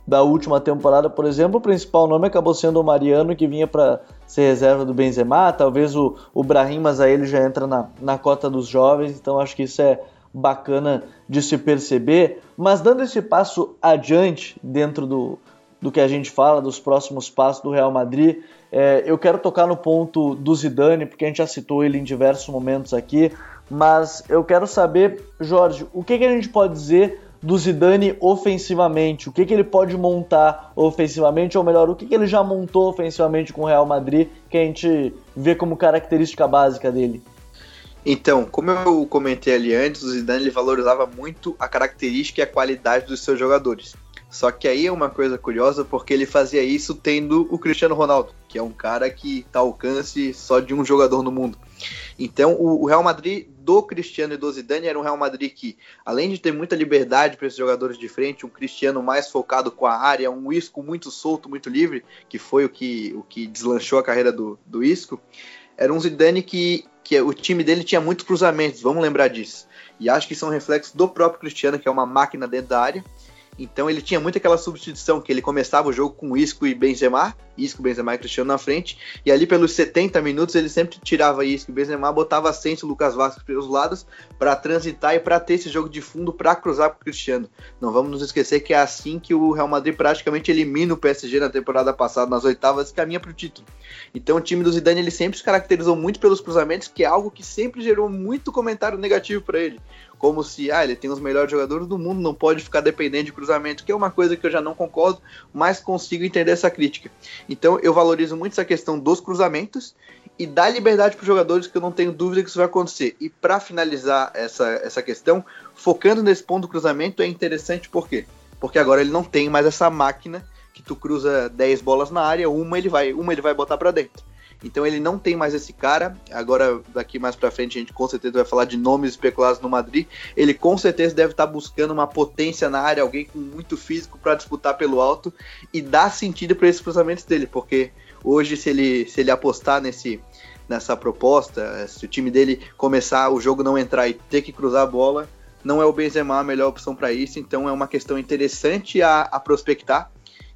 da última temporada, por exemplo, o principal nome acabou sendo o Mariano, que vinha para ser reserva do Benzema. Talvez o, o Brahim, mas aí ele já entra na, na cota dos jovens. Então acho que isso é bacana de se perceber. Mas dando esse passo adiante dentro do, do que a gente fala, dos próximos passos do Real Madrid. É, eu quero tocar no ponto do Zidane, porque a gente já citou ele em diversos momentos aqui, mas eu quero saber, Jorge, o que, que a gente pode dizer do Zidane ofensivamente? O que, que ele pode montar ofensivamente, ou melhor, o que, que ele já montou ofensivamente com o Real Madrid, que a gente vê como característica básica dele? Então, como eu comentei ali antes, o Zidane ele valorizava muito a característica e a qualidade dos seus jogadores. Só que aí é uma coisa curiosa porque ele fazia isso tendo o Cristiano Ronaldo, que é um cara que tá ao alcance só de um jogador no mundo. Então, o, Real Madrid do Cristiano e do Zidane era um Real Madrid que, além de ter muita liberdade para esses jogadores de frente, um Cristiano mais focado com a área, um Isco muito solto, muito livre, que foi o que, o que deslanchou a carreira do, do Isco, era um Zidane que, que o time dele tinha muitos cruzamentos, vamos lembrar disso. E acho que são reflexos do próprio Cristiano, que é uma máquina dentro da área. Então ele tinha muito aquela substituição que ele começava o jogo com Isco e Benzema, Isco, Benzema e Cristiano na frente, e ali pelos 70 minutos ele sempre tirava Isco e Benzema, botava Asensio e Lucas Vasquez pelos lados para transitar e para ter esse jogo de fundo para cruzar para o Cristiano. Não vamos nos esquecer que é assim que o Real Madrid praticamente elimina o PSG na temporada passada nas oitavas e caminha para o título. Então o time do Zidane ele sempre se caracterizou muito pelos cruzamentos, que é algo que sempre gerou muito comentário negativo para ele como se ah, ele tem os melhores jogadores do mundo, não pode ficar dependente de cruzamento, que é uma coisa que eu já não concordo, mas consigo entender essa crítica. Então eu valorizo muito essa questão dos cruzamentos e dá liberdade para os jogadores, que eu não tenho dúvida que isso vai acontecer. E para finalizar essa, essa questão, focando nesse ponto do cruzamento, é interessante por quê? Porque agora ele não tem mais essa máquina que tu cruza 10 bolas na área, uma ele vai, uma ele vai botar para dentro. Então ele não tem mais esse cara. Agora, daqui mais para frente, a gente com certeza vai falar de nomes especulados no Madrid. Ele com certeza deve estar tá buscando uma potência na área, alguém com muito físico para disputar pelo alto e dar sentido para esses cruzamentos dele, porque hoje, se ele, se ele apostar nesse, nessa proposta, se o time dele começar o jogo não entrar e ter que cruzar a bola, não é o Benzema a melhor opção para isso. Então é uma questão interessante a, a prospectar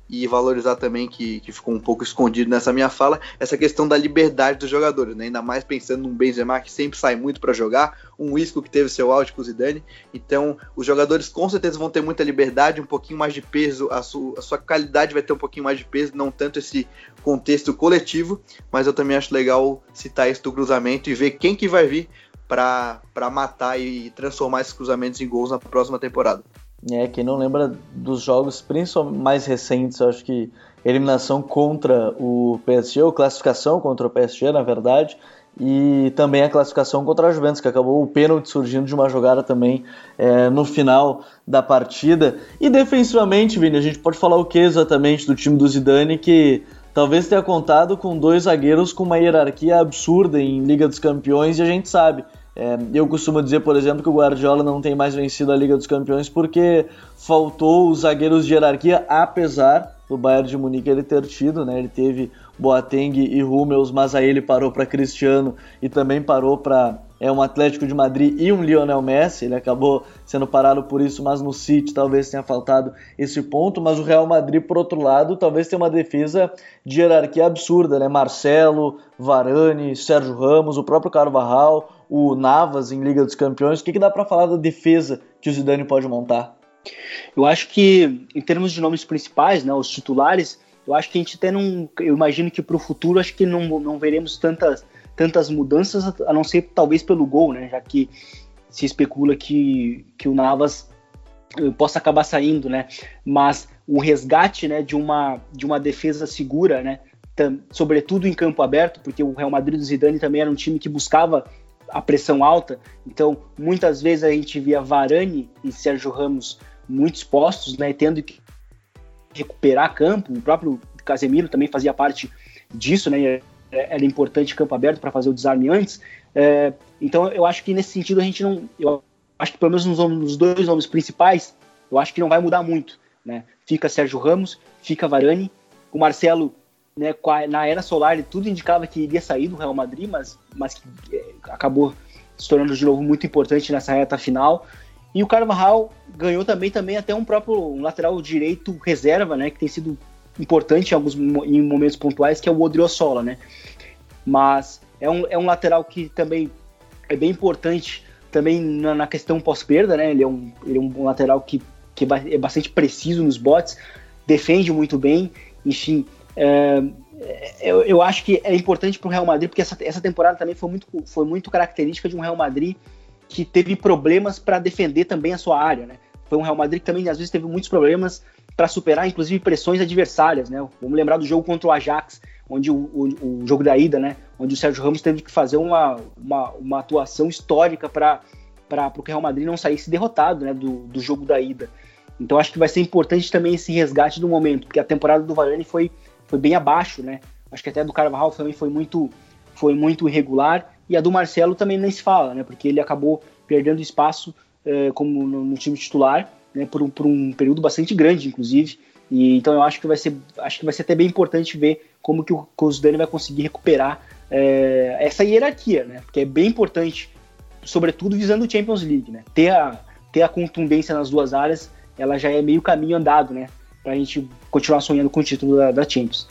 e valorizar também, que, que ficou um pouco escondido nessa minha fala, essa questão da liberdade dos jogadores, né? ainda mais pensando num Benzema que sempre sai muito para jogar, um Isco que teve seu auge com o Zidane, então os jogadores com certeza vão ter muita liberdade, um pouquinho mais de peso, a, su, a sua qualidade vai ter um pouquinho mais de peso, não tanto esse contexto coletivo, mas eu também acho legal citar isso do cruzamento e ver quem que vai vir para matar e transformar esses cruzamentos em gols na próxima temporada. É, quem não lembra dos jogos, principalmente mais recentes, acho que eliminação contra o PSG, ou classificação contra o PSG, na verdade, e também a classificação contra a Juventus, que acabou o pênalti surgindo de uma jogada também é, no final da partida. E defensivamente, Vini, a gente pode falar o que exatamente do time do Zidane, que talvez tenha contado com dois zagueiros com uma hierarquia absurda em Liga dos Campeões, e a gente sabe. É, eu costumo dizer, por exemplo, que o Guardiola não tem mais vencido a Liga dos Campeões porque faltou os zagueiros de hierarquia, apesar do Bayern de Munique ele ter tido, né? Ele teve Boateng e Hummels, mas aí ele parou para Cristiano e também parou para é um Atlético de Madrid e um Lionel Messi. Ele acabou sendo parado por isso, mas no City talvez tenha faltado esse ponto. Mas o Real Madrid, por outro lado, talvez tenha uma defesa de hierarquia absurda, né? Marcelo, Varane, Sérgio Ramos, o próprio Carvajal, o Navas em Liga dos Campeões. O que, que dá para falar da defesa que o Zidane pode montar? Eu acho que, em termos de nomes principais, né, os titulares, eu acho que a gente até não. Eu imagino que para o futuro, acho que não, não veremos tantas, tantas mudanças, a não ser talvez pelo gol, né? Já que se especula que, que o Navas eh, possa acabar saindo, né? Mas o resgate né, de, uma, de uma defesa segura, né? Sobretudo em campo aberto, porque o Real Madrid do Zidane também era um time que buscava a pressão alta. Então, muitas vezes a gente via Varane e Sérgio Ramos muito expostos, né, tendo que recuperar campo. O próprio Casemiro também fazia parte disso, né? Era importante campo aberto para fazer o desarme antes. É, então, eu acho que nesse sentido a gente não, eu acho que pelo menos nos, nos dois nomes principais, eu acho que não vai mudar muito, né? Fica Sérgio Ramos, fica Varane, o Marcelo né, na era solar tudo indicava que iria sair do Real Madrid, mas, mas é, acabou se tornando de novo muito importante nessa reta final. E o Carvajal ganhou também, também até um próprio um lateral direito reserva, né, que tem sido importante em alguns em momentos pontuais, que é o Odriozola, né? Mas é um, é um lateral que também é bem importante também na, na questão pós-perda, né? Ele é um, ele é um lateral que, que é bastante preciso nos botes, defende muito bem, enfim, é, eu, eu, acho que é importante para o Real Madrid, porque essa, essa temporada também foi muito, foi muito característica de um Real Madrid que teve problemas para defender também a sua área. Né? Foi um Real Madrid que também às vezes teve muitos problemas para superar, inclusive, pressões adversárias. Né? Vamos lembrar do jogo contra o Ajax, onde o, o, o, jogo da ida, né? onde o Sérgio Ramos teve que fazer uma, uma, uma atuação histórica para o Real Madrid não saísse derrotado né? do, do jogo da ida. Então acho que vai ser importante também esse resgate do momento, porque a temporada do Varane foi foi bem abaixo, né? Acho que até a do Carvajal também foi muito, foi muito irregular. E a do Marcelo também nem se fala, né? Porque ele acabou perdendo espaço eh, como no, no, time titular, né? Por um, por um período bastante grande, inclusive. E então eu acho que vai ser, acho que vai ser até bem importante ver como que o, que vai conseguir recuperar eh, essa hierarquia, né? Porque é bem importante, sobretudo visando o Champions League, né? Ter a, ter a contundência nas duas áreas, ela já é meio caminho andado, né? Para a gente continuar sonhando com o título da, da Champions.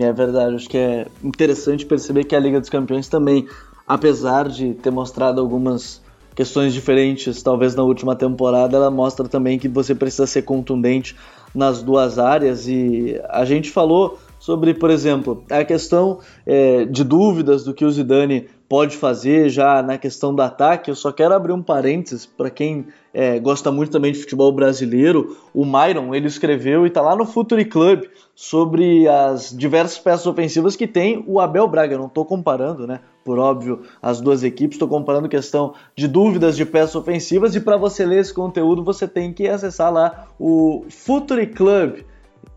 É verdade, acho que é interessante perceber que a Liga dos Campeões também, apesar de ter mostrado algumas questões diferentes, talvez na última temporada, ela mostra também que você precisa ser contundente nas duas áreas e a gente falou sobre, por exemplo, a questão é, de dúvidas do que o Zidane pode fazer já na questão do ataque. Eu só quero abrir um parênteses para quem é, gosta muito também de futebol brasileiro. O Myron ele escreveu e está lá no Futuri Club sobre as diversas peças ofensivas que tem o Abel Braga. Eu não estou comparando, né? Por óbvio, as duas equipes. Estou comparando questão de dúvidas de peças ofensivas e para você ler esse conteúdo você tem que acessar lá o Futuri Club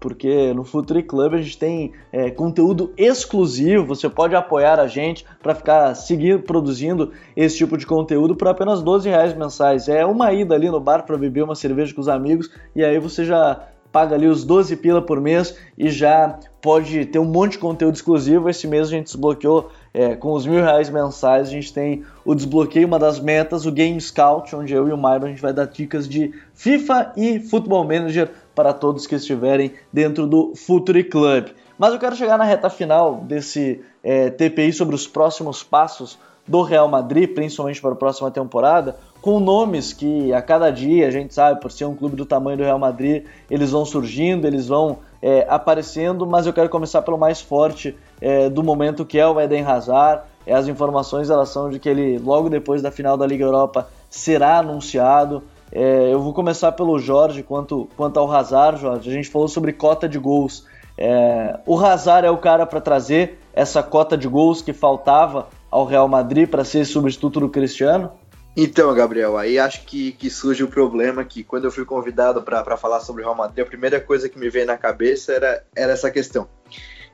porque no Futuri Club a gente tem é, conteúdo exclusivo. Você pode apoiar a gente para ficar seguindo produzindo esse tipo de conteúdo por apenas 12 reais mensais. É uma ida ali no bar para beber uma cerveja com os amigos e aí você já paga ali os 12 pila por mês e já pode ter um monte de conteúdo exclusivo. Esse mês a gente desbloqueou é, com os mil reais mensais, a gente tem o desbloqueio, uma das metas, o Game Scout, onde eu e o Myron a gente vai dar dicas de FIFA e Football Manager para todos que estiverem dentro do Futuri Club. Mas eu quero chegar na reta final desse é, TPI sobre os próximos passos do Real Madrid, principalmente para a próxima temporada, com nomes que a cada dia a gente sabe, por ser um clube do tamanho do Real Madrid, eles vão surgindo, eles vão é, aparecendo, mas eu quero começar pelo mais forte é, do momento, que é o Eden Hazard. As informações elas são de que ele, logo depois da final da Liga Europa, será anunciado. É, eu vou começar pelo Jorge, quanto, quanto ao Hazard, Jorge. A gente falou sobre cota de gols. É, o Hazard é o cara para trazer essa cota de gols que faltava ao Real Madrid para ser substituto do Cristiano? Então, Gabriel, aí acho que, que surge o problema que quando eu fui convidado para falar sobre o Real Madrid, a primeira coisa que me veio na cabeça era, era essa questão.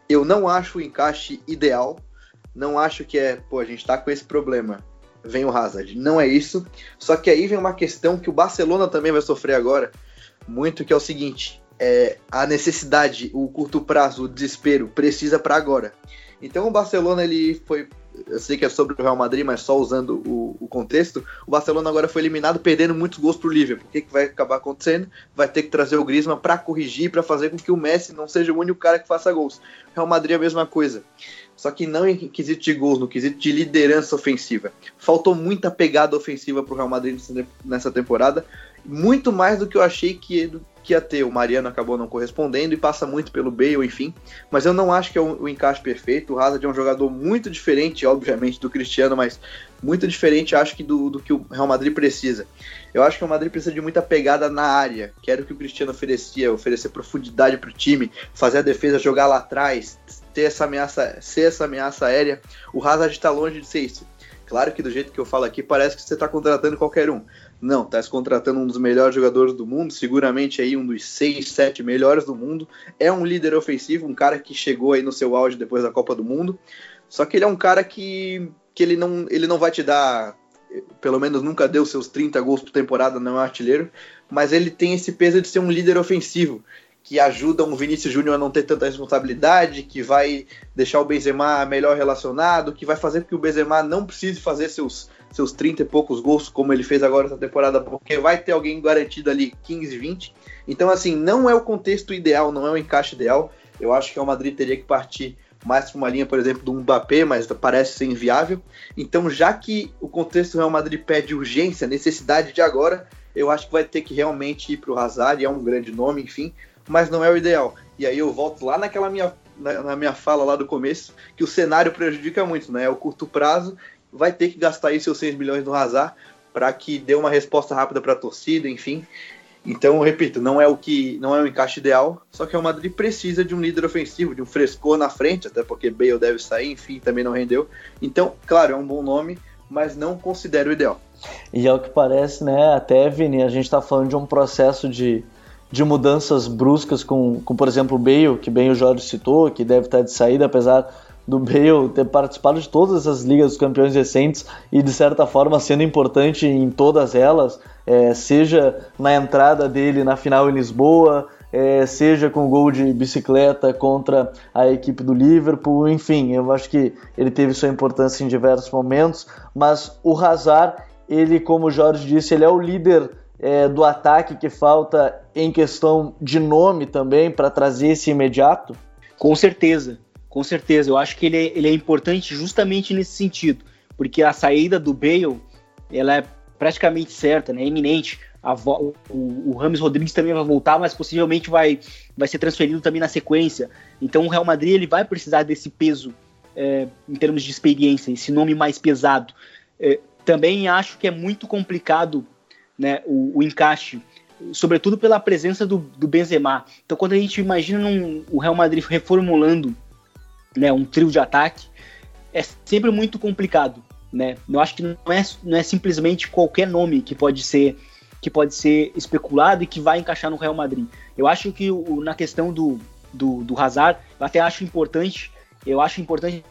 Eu não acho o encaixe ideal, não acho que é, pô, a gente tá com esse problema, vem o Hazard. Não é isso, só que aí vem uma questão que o Barcelona também vai sofrer agora, muito, que é o seguinte, é, a necessidade, o curto prazo, o desespero, precisa para agora. Então o Barcelona ele foi eu sei que é sobre o Real Madrid, mas só usando o, o contexto, o Barcelona agora foi eliminado perdendo muitos gols para o Liverpool. O que, que vai acabar acontecendo? Vai ter que trazer o Griezmann para corrigir, para fazer com que o Messi não seja o único cara que faça gols. Real Madrid é a mesma coisa. Só que não em quesito de gols, no quesito de liderança ofensiva. Faltou muita pegada ofensiva para o Real Madrid nessa temporada, muito mais do que eu achei que, que ia ter. O Mariano acabou não correspondendo e passa muito pelo Bale, enfim. Mas eu não acho que é o, encaixe perfeito. O Hazard é um jogador muito diferente, obviamente, do Cristiano, mas muito diferente, acho que, do, do que o Real Madrid precisa. Eu acho que o Madrid precisa de muita pegada na área, que era o que o Cristiano oferecia, oferecer profundidade para o time, fazer a defesa jogar lá atrás, ter essa ameaça, ser essa ameaça aérea. O Hazard está longe de ser isso. Claro que do jeito que eu falo aqui, parece que você está contratando qualquer um. Não, está se contratando um dos melhores jogadores do mundo, seguramente aí um dos seis, sete melhores do mundo. É um líder ofensivo, um cara que chegou aí no seu auge depois da Copa do Mundo. Só que ele é um cara que, que ele, não, ele não vai te dar, pelo menos nunca deu seus 30 gols por temporada, não é um artilheiro, mas ele tem esse peso de ser um líder ofensivo que ajuda um Vinícius Júnior a não ter tanta responsabilidade, que vai deixar o Benzema melhor relacionado, que vai fazer com que o Benzema não precise fazer seus seus 30 e poucos gols, como ele fez agora essa temporada, porque vai ter alguém garantido ali 15, 20. Então, assim, não é o contexto ideal, não é o encaixe ideal. Eu acho que o Madrid teria que partir mais para uma linha, por exemplo, do Mbappé, mas parece ser inviável. Então, já que o contexto do Real Madrid pede urgência, necessidade de agora, eu acho que vai ter que realmente ir para o Hazard, é um grande nome, enfim, mas não é o ideal. E aí eu volto lá naquela minha, na, na minha fala lá do começo, que o cenário prejudica muito, né? É o curto prazo vai ter que gastar aí seus 6 milhões no Hazard para que dê uma resposta rápida para a torcida, enfim. Então, repito, não é o que não é o encaixe ideal, só que o Madrid precisa de um líder ofensivo, de um frescor na frente, até porque Bale deve sair, enfim, também não rendeu. Então, claro, é um bom nome, mas não considero o ideal. E é o que parece, né? Até, Vini, a gente está falando de um processo de, de mudanças bruscas com, com, por exemplo, o Bale, que bem o Jorge citou, que deve estar de saída, apesar do Bale ter participado de todas essas ligas dos campeões recentes e de certa forma sendo importante em todas elas, é, seja na entrada dele na final em Lisboa, é, seja com o gol de bicicleta contra a equipe do Liverpool, enfim, eu acho que ele teve sua importância em diversos momentos, mas o Hazard, ele, como o Jorge disse, ele é o líder é, do ataque que falta em questão de nome também para trazer esse imediato? Com certeza, com certeza, eu acho que ele é, ele é importante justamente nesse sentido, porque a saída do Bale, ela é praticamente certa, né, é iminente. O, o, Rames Rodrigues também vai voltar, mas possivelmente vai, vai ser transferido também na sequência. Então o Real Madrid ele vai precisar desse peso é, em termos de experiência, esse nome mais pesado. É, também acho que é muito complicado né, o, o encaixe, sobretudo pela presença do, do Benzema. Então quando a gente imagina o Real Madrid reformulando né, um trio de ataque, é sempre muito complicado, né? Eu acho que não é, não é simplesmente qualquer nome que pode ser que pode ser especulado e que vai encaixar no Real Madrid. Eu acho que o, na questão do, do, do Hazard, eu até acho importante, eu acho importante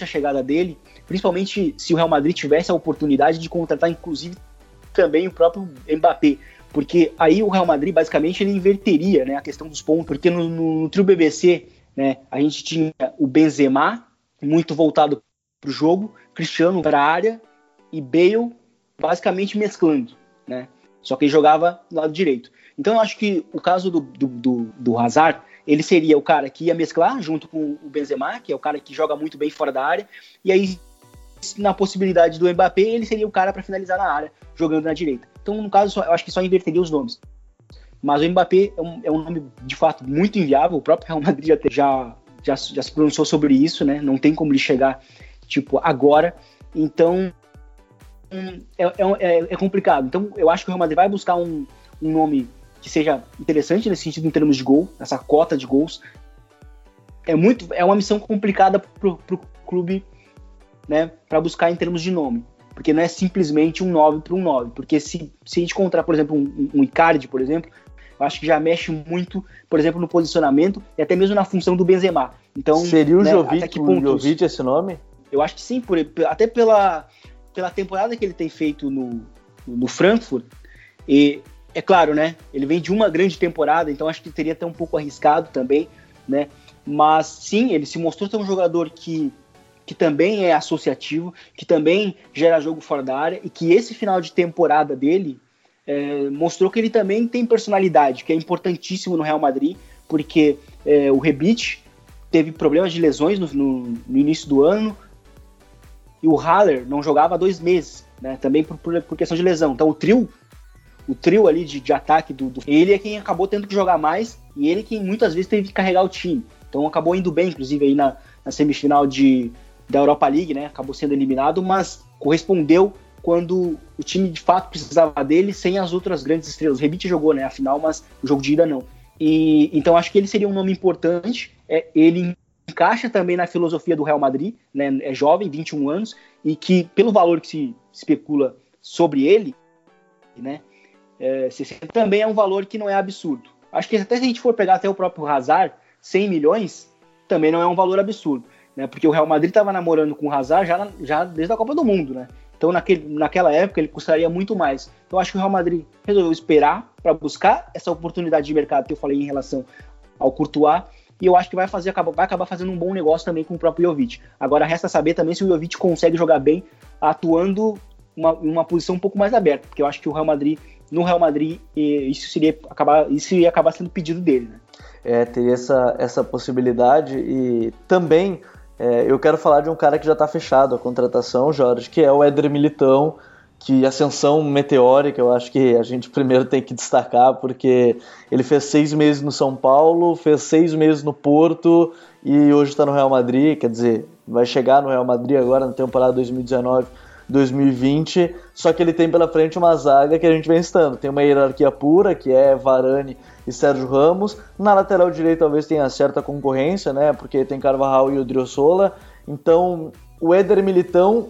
a chegada dele, principalmente se o Real Madrid tivesse a oportunidade de contratar, inclusive, também o próprio Mbappé, porque aí o Real Madrid basicamente ele inverteria né, a questão dos pontos, porque no, no, no trio BBC né? A gente tinha o Benzema, muito voltado para o jogo, Cristiano para a área e Bale basicamente mesclando. Né? Só que ele jogava do lado direito. Então eu acho que o caso do, do, do, do Hazard, ele seria o cara que ia mesclar junto com o Benzema, que é o cara que joga muito bem fora da área, e aí na possibilidade do Mbappé, ele seria o cara para finalizar na área, jogando na direita. Então, no caso, eu acho que só inverteria os nomes. Mas o Mbappé é um, é um nome, de fato, muito inviável. O próprio Real Madrid já, já, já se pronunciou sobre isso, né? Não tem como ele chegar, tipo, agora. Então, é, é, é, é, complicado. Então, eu acho que o Real Madrid vai buscar um, um nome que seja interessante nesse sentido em termos de gol, essa cota de gols. É muito, é uma missão complicada pro, pro clube né, para buscar em termos de nome. Porque não é simplesmente um 9 para um 9. Porque se, se a gente encontrar, por exemplo, um, um Icardi, por exemplo, eu acho que já mexe muito, por exemplo, no posicionamento e até mesmo na função do Benzema. Então, Seria o né, Jovic, o Jovic esse nome? Eu acho que sim, por, até pela, pela temporada que ele tem feito no, no Frankfurt. E é claro, né? Ele vem de uma grande temporada, então acho que teria até um pouco arriscado também, né? Mas sim, ele se mostrou ser um jogador que, que também é associativo, que também gera jogo fora da área e que esse final de temporada dele é, mostrou que ele também tem personalidade, que é importantíssimo no Real Madrid, porque é, o Rebite teve problemas de lesões no, no, no, início do ano e o Haller não jogava há dois meses, né? Também por, por, por questão de lesão. Então o trio o trio ali de, de ataque do, do, Ele é quem acabou tendo que jogar mais e ele quem muitas vezes teve que carregar o time. Então acabou indo bem, inclusive, aí na, na semifinal de, da Europa League, né? Acabou sendo eliminado, mas correspondeu quando o time de fato precisava dele sem as outras grandes estrelas. Rebite jogou, né? A final, mas o jogo de ida não. E então acho que ele seria um nome importante. É, ele encaixa também na filosofia do Real Madrid, né? É jovem, 21 anos, e que pelo valor que se especula sobre ele, né? é, 60 também é um valor que não é absurdo. Acho que até se a gente for pegar até o próprio Hazard, 100 milhões, também não é um valor absurdo, né? Porque o Real Madrid estava namorando com o Hazard já, já desde a Copa do Mundo, né? Então naquele, naquela época ele custaria muito mais. Então acho que o Real Madrid resolveu esperar para buscar essa oportunidade de mercado que eu falei em relação ao Courtois e eu acho que vai fazer vai acabar fazendo um bom negócio também com o próprio Jovic. Agora resta saber também se o Jovic consegue jogar bem atuando uma, uma posição um pouco mais aberta, porque eu acho que o Real Madrid no Real Madrid isso seria acabar isso ia acabar sendo pedido dele, né? É, teria essa, essa possibilidade e também é, eu quero falar de um cara que já está fechado a contratação, Jorge, que é o Éder Militão, que ascensão meteórica eu acho que a gente primeiro tem que destacar, porque ele fez seis meses no São Paulo, fez seis meses no Porto e hoje está no Real Madrid, quer dizer, vai chegar no Real Madrid agora na temporada 2019 2020, só que ele tem pela frente uma zaga que a gente vem estando. Tem uma hierarquia pura, que é Varane e Sérgio Ramos. Na lateral direita talvez tenha certa concorrência, né? Porque tem Carvajal e o. Então, o Éder Militão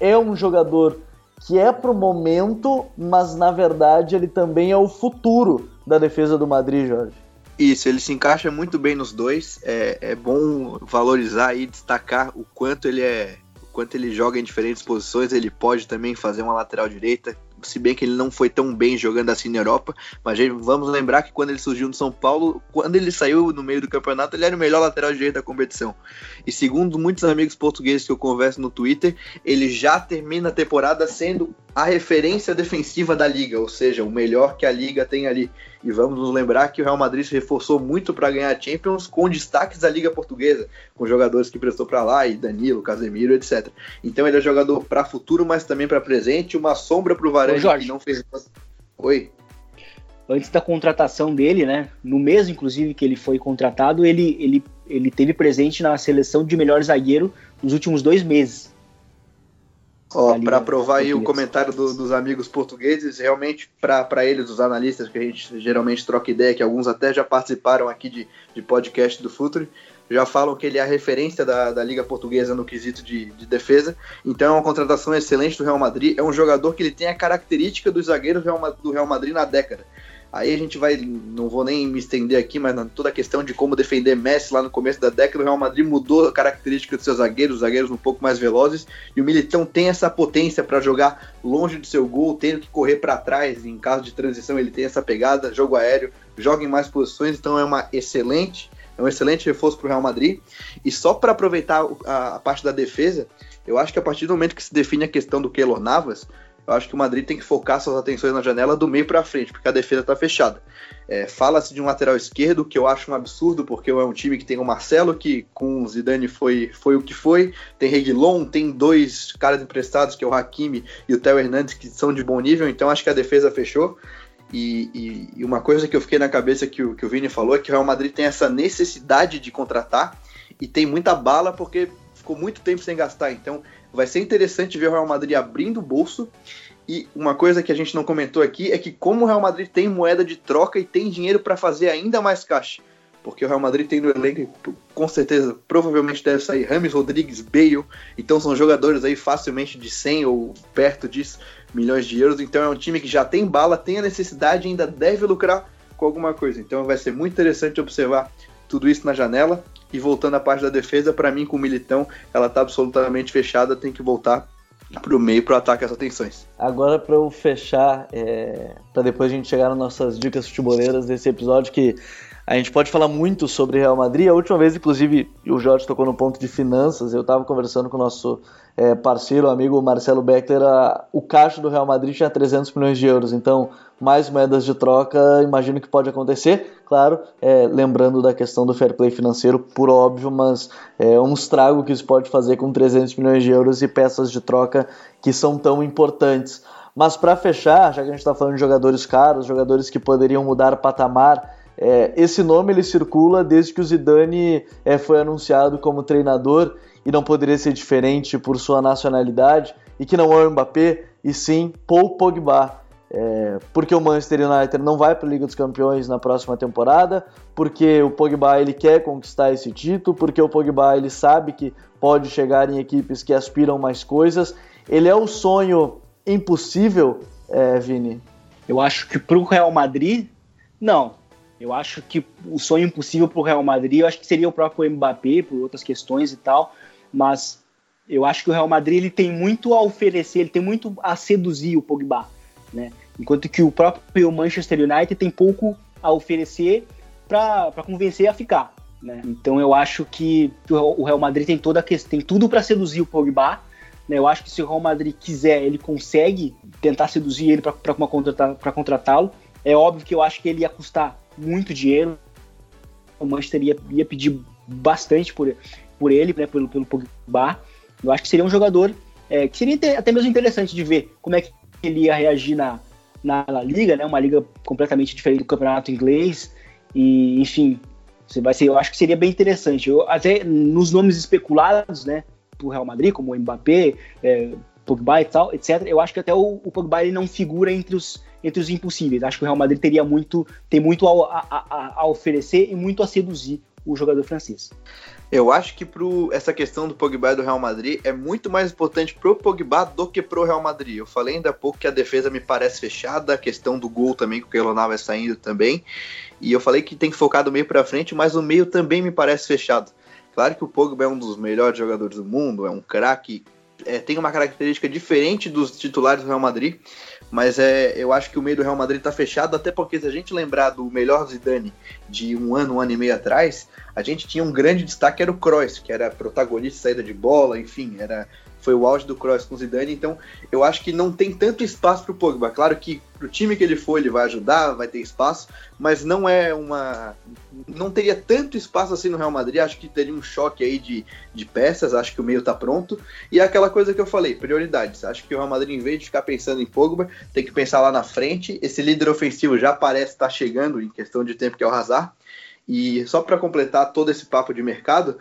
é um jogador que é pro momento, mas na verdade ele também é o futuro da defesa do Madrid, Jorge. Isso, ele se encaixa muito bem nos dois. É, é bom valorizar e destacar o quanto ele é quanto ele joga em diferentes posições, ele pode também fazer uma lateral direita, se bem que ele não foi tão bem jogando assim na Europa, mas vamos lembrar que quando ele surgiu no São Paulo, quando ele saiu no meio do campeonato, ele era o melhor lateral direito da competição. E segundo muitos amigos portugueses que eu converso no Twitter, ele já termina a temporada sendo a referência defensiva da liga, ou seja, o melhor que a liga tem ali. E vamos nos lembrar que o Real Madrid se reforçou muito para ganhar a Champions com destaques da liga portuguesa, com jogadores que prestou para lá, e Danilo, Casemiro, etc. Então ele é jogador para futuro, mas também para presente, uma sombra para o Varane que não fez. Oi. Antes da contratação dele, né? No mês, inclusive, que ele foi contratado, ele, ele, ele teve presente na seleção de melhor zagueiro nos últimos dois meses. Ó, para provar aí o comentário do, dos amigos portugueses, realmente para eles, os analistas que a gente geralmente troca ideia, que alguns até já participaram aqui de, de podcast do Futre, já falam que ele é a referência da, da Liga Portuguesa no quesito de, de, defesa. Então é uma contratação excelente do Real Madrid. É um jogador que ele tem a característica dos zagueiros do Real Madrid na década. Aí a gente vai, não vou nem me estender aqui, mas toda a questão de como defender Messi lá no começo da década, o Real Madrid mudou a característica dos seus zagueiros, os zagueiros um pouco mais velozes, e o Militão tem essa potência para jogar longe do seu gol, tendo que correr para trás, em caso de transição ele tem essa pegada, jogo aéreo, joga em mais posições, então é uma excelente, é um excelente reforço para o Real Madrid. E só para aproveitar a, a parte da defesa, eu acho que a partir do momento que se define a questão do Keylor Navas, eu acho que o Madrid tem que focar suas atenções na janela do meio para frente, porque a defesa está fechada. É, Fala-se de um lateral esquerdo, que eu acho um absurdo, porque é um time que tem o Marcelo, que com o Zidane foi, foi o que foi, tem Reguilon, tem dois caras emprestados, que é o Hakimi e o Theo Hernandes, que são de bom nível, então acho que a defesa fechou. E, e, e, uma coisa que eu fiquei na cabeça que o, que o Vini falou é que o Real Madrid tem essa necessidade de contratar e tem muita bala porque ficou muito tempo sem gastar. Então Vai ser interessante ver o Real Madrid abrindo o bolso. E uma coisa que a gente não comentou aqui é que como o Real Madrid tem moeda de troca e tem dinheiro para fazer ainda mais caixa. porque o Real Madrid tem no elenco, com certeza, provavelmente deve sair Rames Rodrigues, Bale, então são jogadores aí facilmente de 100 ou perto disso milhões de euros, então é um time que já tem bala, tem a necessidade ainda deve lucrar com alguma coisa. Então vai ser muito interessante observar tudo isso na janela. E voltando à parte da defesa, para mim, com o Militão, ela está absolutamente fechada, tem que voltar para o meio para ataque as atenções. Agora, para eu fechar, é... para depois a gente chegar nas nossas dicas futeboleiras desse episódio, que a gente pode falar muito sobre Real Madrid. A última vez, inclusive, o Jorge tocou no ponto de finanças. Eu estava conversando com o nosso é, parceiro, amigo Marcelo Beckler. A, o caixa do Real Madrid tinha 300 milhões de euros. Então, mais moedas de troca, imagino que pode acontecer. Claro, é, lembrando da questão do fair play financeiro, por óbvio, mas é um estrago que isso pode fazer com 300 milhões de euros e peças de troca que são tão importantes. Mas para fechar, já que a gente está falando de jogadores caros, jogadores que poderiam mudar patamar é, esse nome ele circula desde que o Zidane é, foi anunciado como treinador e não poderia ser diferente por sua nacionalidade e que não é o Mbappé e sim Paul Pogba. É, porque o Manchester United não vai para a Liga dos Campeões na próxima temporada, porque o Pogba ele quer conquistar esse título, porque o Pogba ele sabe que pode chegar em equipes que aspiram mais coisas. Ele é o sonho impossível, é, Vini? Eu acho que para o Real Madrid, não. Eu acho que o sonho impossível para o Real Madrid, eu acho que seria o próprio Mbappé, por outras questões e tal, mas eu acho que o Real Madrid ele tem muito a oferecer, ele tem muito a seduzir o Pogba, né? Enquanto que o próprio Manchester United tem pouco a oferecer para convencer a ficar, né? Então eu acho que o Real Madrid tem toda a questão, tem tudo para seduzir o Pogba, né? Eu acho que se o Real Madrid quiser, ele consegue tentar seduzir ele para contratá-lo. É óbvio que eu acho que ele ia custar muito dinheiro. O Manchester ia, ia pedir bastante por, por ele, né, pelo, pelo Pogba. Eu acho que seria um jogador é, que seria até mesmo interessante de ver como é que ele ia reagir na, na, na, liga, né? Uma liga completamente diferente do campeonato inglês. E, enfim, vai ser, eu acho que seria bem interessante. Eu, até nos nomes especulados, né? Pro Real Madrid, como o Mbappé, é, Pogba e tal, etc. Eu acho que até o, o Pogba ele não figura entre os entre os impossíveis. Acho que o Real Madrid teria muito, tem muito a, a, a oferecer e muito a seduzir o jogador francês. Eu acho que pro, essa questão do Pogba e do Real Madrid é muito mais importante pro Pogba do que pro Real Madrid. Eu falei ainda há pouco que a defesa me parece fechada, a questão do gol também, que o Keylor vai saindo também. E eu falei que tem que focar do meio para frente, mas o meio também me parece fechado. Claro que o Pogba é um dos melhores jogadores do mundo, é um craque, é, tem uma característica diferente dos titulares do Real Madrid, mas é, eu acho que o meio do Real Madrid está fechado, até porque se a gente lembrar do melhor Zidane de um ano, um ano e meio atrás, a gente tinha um grande destaque, era o Kroos, que era protagonista de saída de bola, enfim, era foi o auge do Kroos com Zidane, então eu acho que não tem tanto espaço para o Pogba. Claro que pro time que ele for, ele vai ajudar, vai ter espaço, mas não é uma não teria tanto espaço assim no Real Madrid, acho que teria um choque aí de, de peças, acho que o meio tá pronto, e é aquela coisa que eu falei, prioridades, acho que o Real Madrid em vez de ficar pensando em Pogba, tem que pensar lá na frente, esse líder ofensivo já parece estar tá chegando em questão de tempo que é o Hazard, e só para completar todo esse papo de mercado,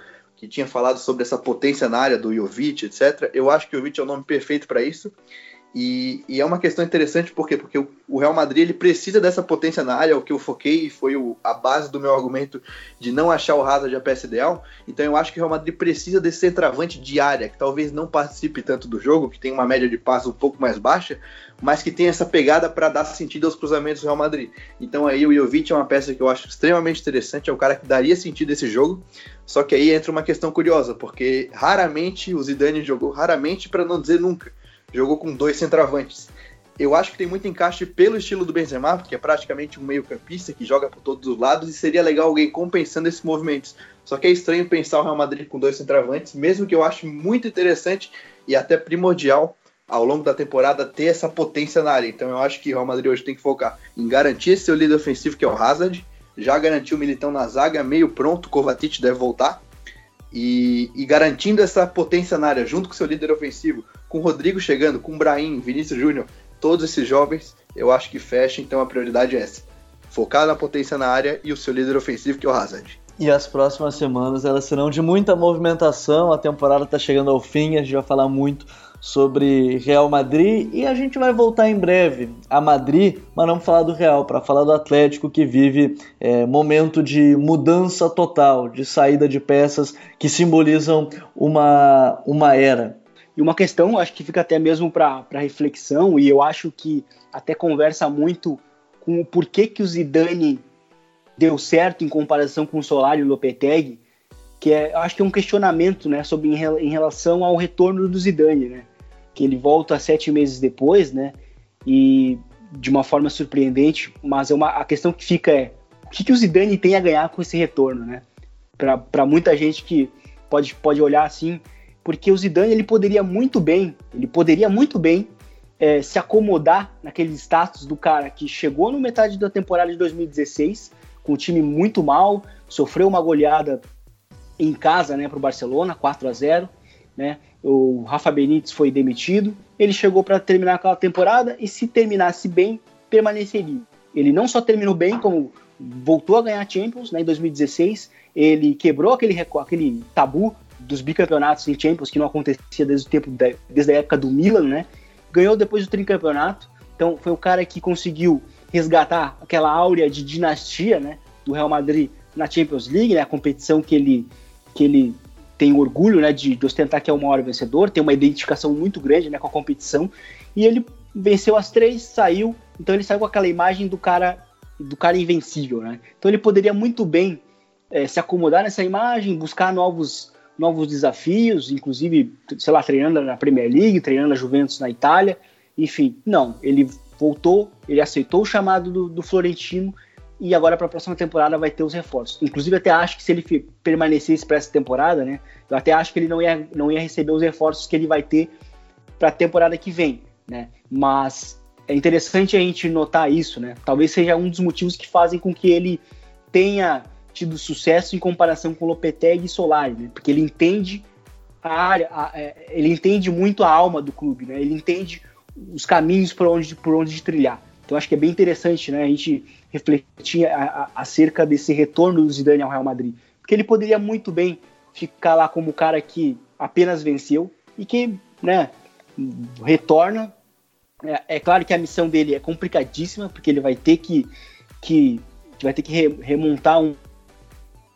que tinha falado sobre essa potência na área do Jovic, etc. Eu acho que o Jovic é o nome perfeito para isso. E, e, é uma questão interessante porque, porque o Real Madrid ele precisa dessa potência na área, o que eu foquei foi o, a base do meu argumento de não achar o Hazard a peça ideal. Então eu acho que o Real Madrid precisa desse centroavante de área, que talvez não participe tanto do jogo, que tem uma média de passos um pouco mais baixa, mas que tem essa pegada para dar sentido aos cruzamentos do Real Madrid. Então aí o Jovic é uma peça que eu acho extremamente interessante, é o cara que daria sentido esse jogo. Só que aí entra uma questão curiosa, porque raramente o Zidane jogou, raramente para não dizer nunca, jogou com dois centroavantes. Eu acho que tem muito encaixe pelo estilo do Benzema, que é praticamente um meio-campista que joga por todos os lados, e seria legal alguém compensando esses movimentos. Só que é estranho pensar o Real Madrid com dois centroavantes, mesmo que eu ache muito interessante e até primordial ao longo da temporada ter essa potência na área. Então eu acho que o Real Madrid hoje tem que focar em garantir seu líder ofensivo, que é o Hazard, já garantiu o Militão na zaga, meio pronto, Kovacic deve voltar. E, e, garantindo essa potência na área, junto com seu líder ofensivo, com o Rodrigo chegando, com o Brahim, Vinícius Júnior, todos esses jovens, eu acho que fecha, então a prioridade é essa. Focar na potência na área e o seu líder ofensivo, que é o Hazard. E as próximas semanas elas serão de muita movimentação, a temporada está chegando ao fim, a gente vai falar muito sobre Real Madrid e a gente vai voltar em breve a Madrid, mas não falar do Real, para falar do Atlético que vive é, momento de mudança total, de saída de peças que simbolizam uma, uma era. E uma questão, acho que fica até mesmo para reflexão, e eu acho que até conversa muito com o porquê que o Zidane deu certo em comparação com o Solari e o Lopetegui, que é, acho que é um questionamento, né, sobre em, relação ao retorno do Zidane, né, que ele volta sete meses depois, né, e de uma forma surpreendente, mas é uma, a questão que fica é o que, que o Zidane tem a ganhar com esse retorno, né, para muita gente que pode, pode olhar assim, porque o Zidane ele poderia muito bem, ele poderia muito bem é, se acomodar naquele status do cara que chegou no metade da temporada de 2016 com o time muito mal, sofreu uma goleada em casa, né, para o Barcelona, 4 a 0, né? O Rafa Benítez foi demitido, ele chegou para terminar aquela temporada e se terminasse bem, permaneceria. Ele não só terminou bem, como voltou a ganhar Champions né, em 2016, ele quebrou aquele, aquele tabu dos bicampeonatos em Champions que não acontecia desde o tempo desde a época do Milan, né? Ganhou depois do tricampeonato. Então foi o cara que conseguiu resgatar aquela áurea de dinastia, né, do Real Madrid na Champions League, né, a competição que ele que ele tem orgulho, né, de, de ostentar que é o maior vencedor, tem uma identificação muito grande, né, com a competição, e ele venceu as três, saiu, então ele saiu com aquela imagem do cara do cara invencível, né? Então ele poderia muito bem é, se acomodar nessa imagem, buscar novos novos desafios, inclusive, sei lá, treinando na Premier League, treinando a Juventus na Itália, enfim, não, ele voltou, ele aceitou o chamado do, do Florentino e agora para a próxima temporada vai ter os reforços. Inclusive até acho que se ele permanecesse para essa temporada, né, eu até acho que ele não ia, não ia receber os reforços que ele vai ter para a temporada que vem, né? Mas é interessante a gente notar isso, né? Talvez seja um dos motivos que fazem com que ele tenha tido sucesso em comparação com Lopetegui e Solari, né? Porque ele entende a área, a, é, ele entende muito a alma do clube, né? Ele entende os caminhos por onde, por onde trilhar. Então acho que é bem interessante né, a gente refletir a, acerca desse retorno do Zidane ao Real Madrid. Porque ele poderia muito bem ficar lá como o cara que apenas venceu e que né, retorna. É, é claro que a missão dele é complicadíssima, porque ele vai ter que, que vai ter que re, remontar um,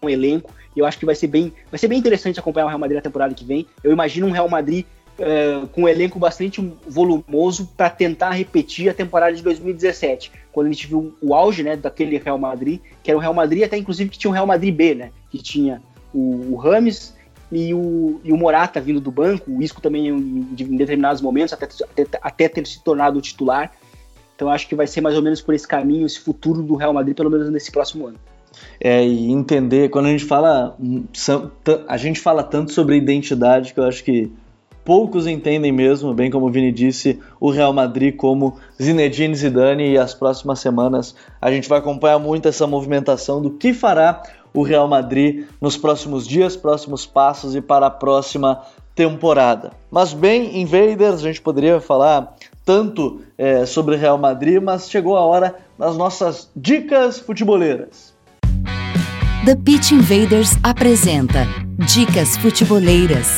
um elenco. E eu acho que vai ser bem, vai ser bem interessante acompanhar o Real Madrid na temporada que vem. Eu imagino um Real Madrid é, com um elenco bastante volumoso para tentar repetir a temporada de 2017, quando a gente viu o auge né, daquele Real Madrid, que era o Real Madrid, até inclusive que tinha o Real Madrid B, né, que tinha o, o Rames e o, e o Morata vindo do banco, o Isco também em, em determinados momentos, até, até, até ter se tornado titular. Então acho que vai ser mais ou menos por esse caminho, esse futuro do Real Madrid, pelo menos nesse próximo ano. É, e entender, quando a gente fala, hum, a gente fala tanto sobre identidade que eu acho que poucos entendem mesmo, bem como o Vini disse, o Real Madrid como Zinedine Zidane e as próximas semanas a gente vai acompanhar muito essa movimentação do que fará o Real Madrid nos próximos dias, próximos passos e para a próxima temporada. Mas bem, Invaders, a gente poderia falar tanto é, sobre Real Madrid, mas chegou a hora das nossas dicas futeboleiras. The Pitch Invaders apresenta Dicas Futeboleiras.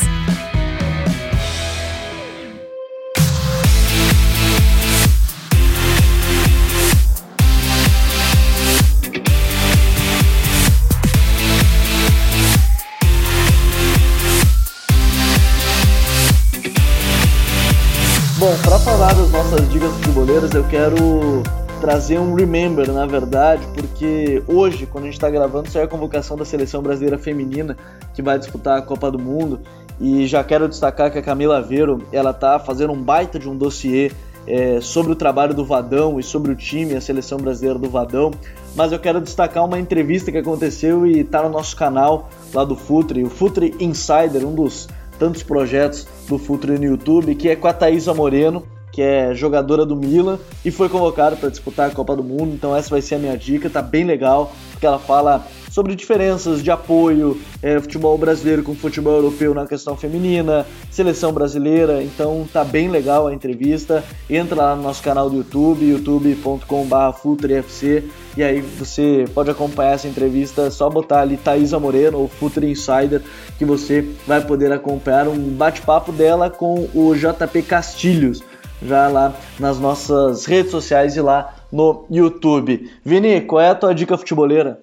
Bom, para falar das nossas dicas futeboleiras, eu quero trazer um remember, na verdade, porque hoje, quando a gente está gravando, sai a convocação da seleção brasileira feminina que vai disputar a Copa do Mundo. E já quero destacar que a Camila Aveiro, ela tá fazendo um baita de um dossiê é, sobre o trabalho do Vadão e sobre o time, a seleção brasileira do Vadão. Mas eu quero destacar uma entrevista que aconteceu e está no nosso canal lá do Futre, o Futre Insider, um dos tantos projetos do Futre no YouTube, que é com a Thaisa Moreno, que é jogadora do Milan e foi convocada para disputar a Copa do Mundo. Então essa vai ser a minha dica, tá bem legal, porque ela fala sobre diferenças de apoio, é, futebol brasileiro com futebol europeu na questão feminina, seleção brasileira. Então tá bem legal a entrevista. Entra lá no nosso canal do YouTube, youtube.com/futrefc e aí você pode acompanhar essa entrevista. Só botar ali Thaisa Moreno ou Futre Insider que você vai poder acompanhar um bate-papo dela com o JP Castilhos já lá nas nossas redes sociais e lá no YouTube. Vini, qual é a tua dica futeboleira?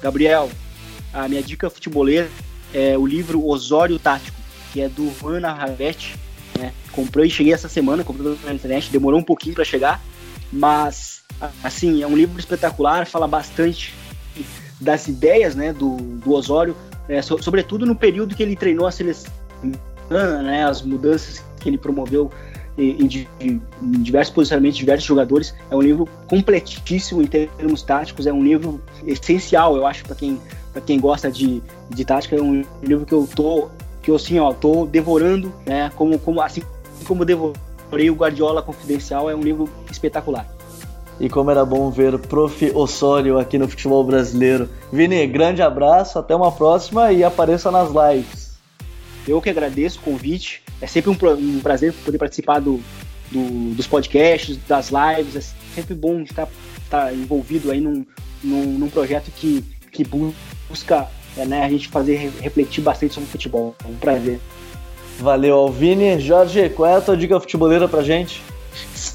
Gabriel, a minha dica futeboleira é o livro Osório Tático, que é do Ana Ravetti. Né? Comprei, cheguei essa semana, comprei na internet, demorou um pouquinho para chegar, mas assim, é um livro espetacular, fala bastante das ideias né, do, do Osório, é, so, sobretudo no período que ele treinou a seleção, né, as mudanças que ele promoveu em, diversos posicionamentos, diversos jogadores. É um livro completíssimo em termos táticos, é um livro essencial, eu acho, para quem, quem gosta de, de tática. É um livro que eu tô, que eu assim, ó, tô devorando, né? Como, como, assim como devorei o Guardiola Confidencial, é um livro espetacular. E como era bom ver o Prof. Osório aqui no futebol brasileiro. Vini, grande abraço, até uma próxima e apareça nas lives. Eu que agradeço o convite. É sempre um, um prazer poder participar do, do, dos podcasts, das lives. É sempre bom estar, estar envolvido aí num, num, num projeto que, que busca é, né, a gente fazer refletir bastante sobre o futebol. É um prazer. Valeu, Alvini. Jorge, qual é a tua dica futeboleira pra gente?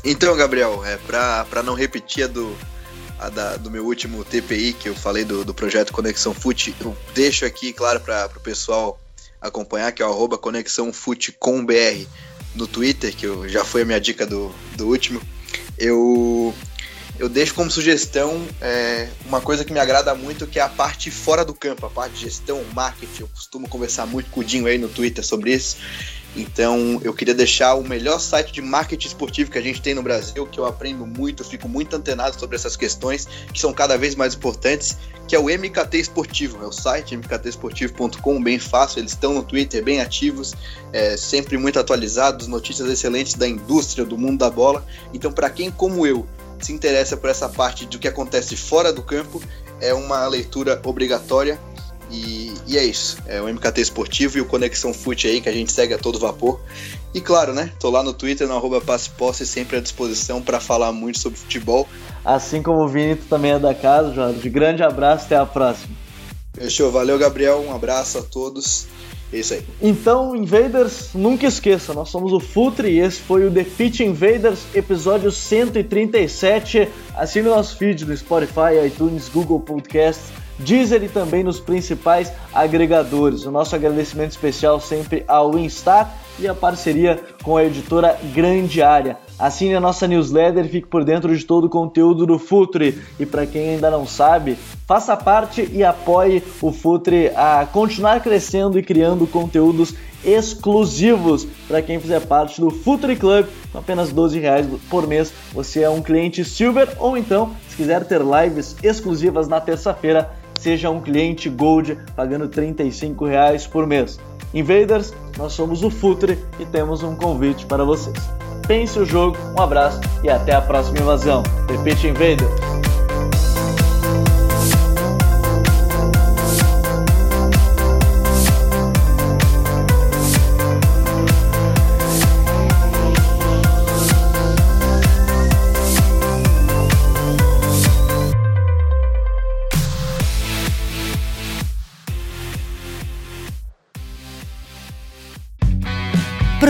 Então, Gabriel, é, pra, não repetir a do, a da, do meu último TPI, que eu falei do, do projeto Conexão Fute, eu deixo aqui, claro, para o pessoal acompanhar, que é o arroba conexãofutecombr no Twitter, que eu, já foi a minha dica do, do último. Eu, eu deixo como sugestão é, uma coisa que me agrada muito, que é a parte fora do campo, a parte de gestão, marketing. Eu costumo conversar muito com o Dinho aí no Twitter sobre isso. Então eu queria deixar o melhor site de marketing esportivo que a gente tem no Brasil, que eu aprendo muito, fico muito antenado sobre essas questões, que são cada vez mais importantes, que é o MKT Esportivo, é o site mktesportivo.com, bem fácil, eles estão no Twitter bem ativos, é, sempre muito atualizados, notícias excelentes da indústria, do mundo da bola. Então, para quem como eu se interessa por essa parte do que acontece fora do campo, é uma leitura obrigatória. E, e, é isso. É o MKT Esportivo e o Conexão Fute aí, que a gente segue a todo vapor. E claro, né? Tô lá no Twitter, no arroba Passe sempre à disposição para falar muito sobre futebol. Assim como o Vini, também é da casa, Jorge. Grande abraço, até a próxima. Fechou, valeu, Gabriel. Um abraço a todos. É isso aí. Então, Invaders, nunca esqueça, nós somos o Futre e esse foi o The Pitch Invaders, episódio 137. Assine o nosso feed no Spotify, iTunes, Google Podcasts Deezer e também nos principais agregadores. O nosso agradecimento especial sempre ao Instar e a parceria com a editora Grande Área. Assine a nossa newsletter e fique por dentro de todo o conteúdo do Futre. E para quem ainda não sabe, faça parte e apoie o Futre a continuar crescendo e criando conteúdos exclusivos para quem fizer parte do Futre Club com apenas 12 reais por mês. Você é um cliente Silver ou então, se quiser ter lives exclusivas na terça-feira, seja um cliente Gold pagando 35 reais por mês. Invaders, nós somos o Futre e temos um convite para vocês. Pense o jogo, um abraço e até a próxima invasão. Repete Invaders!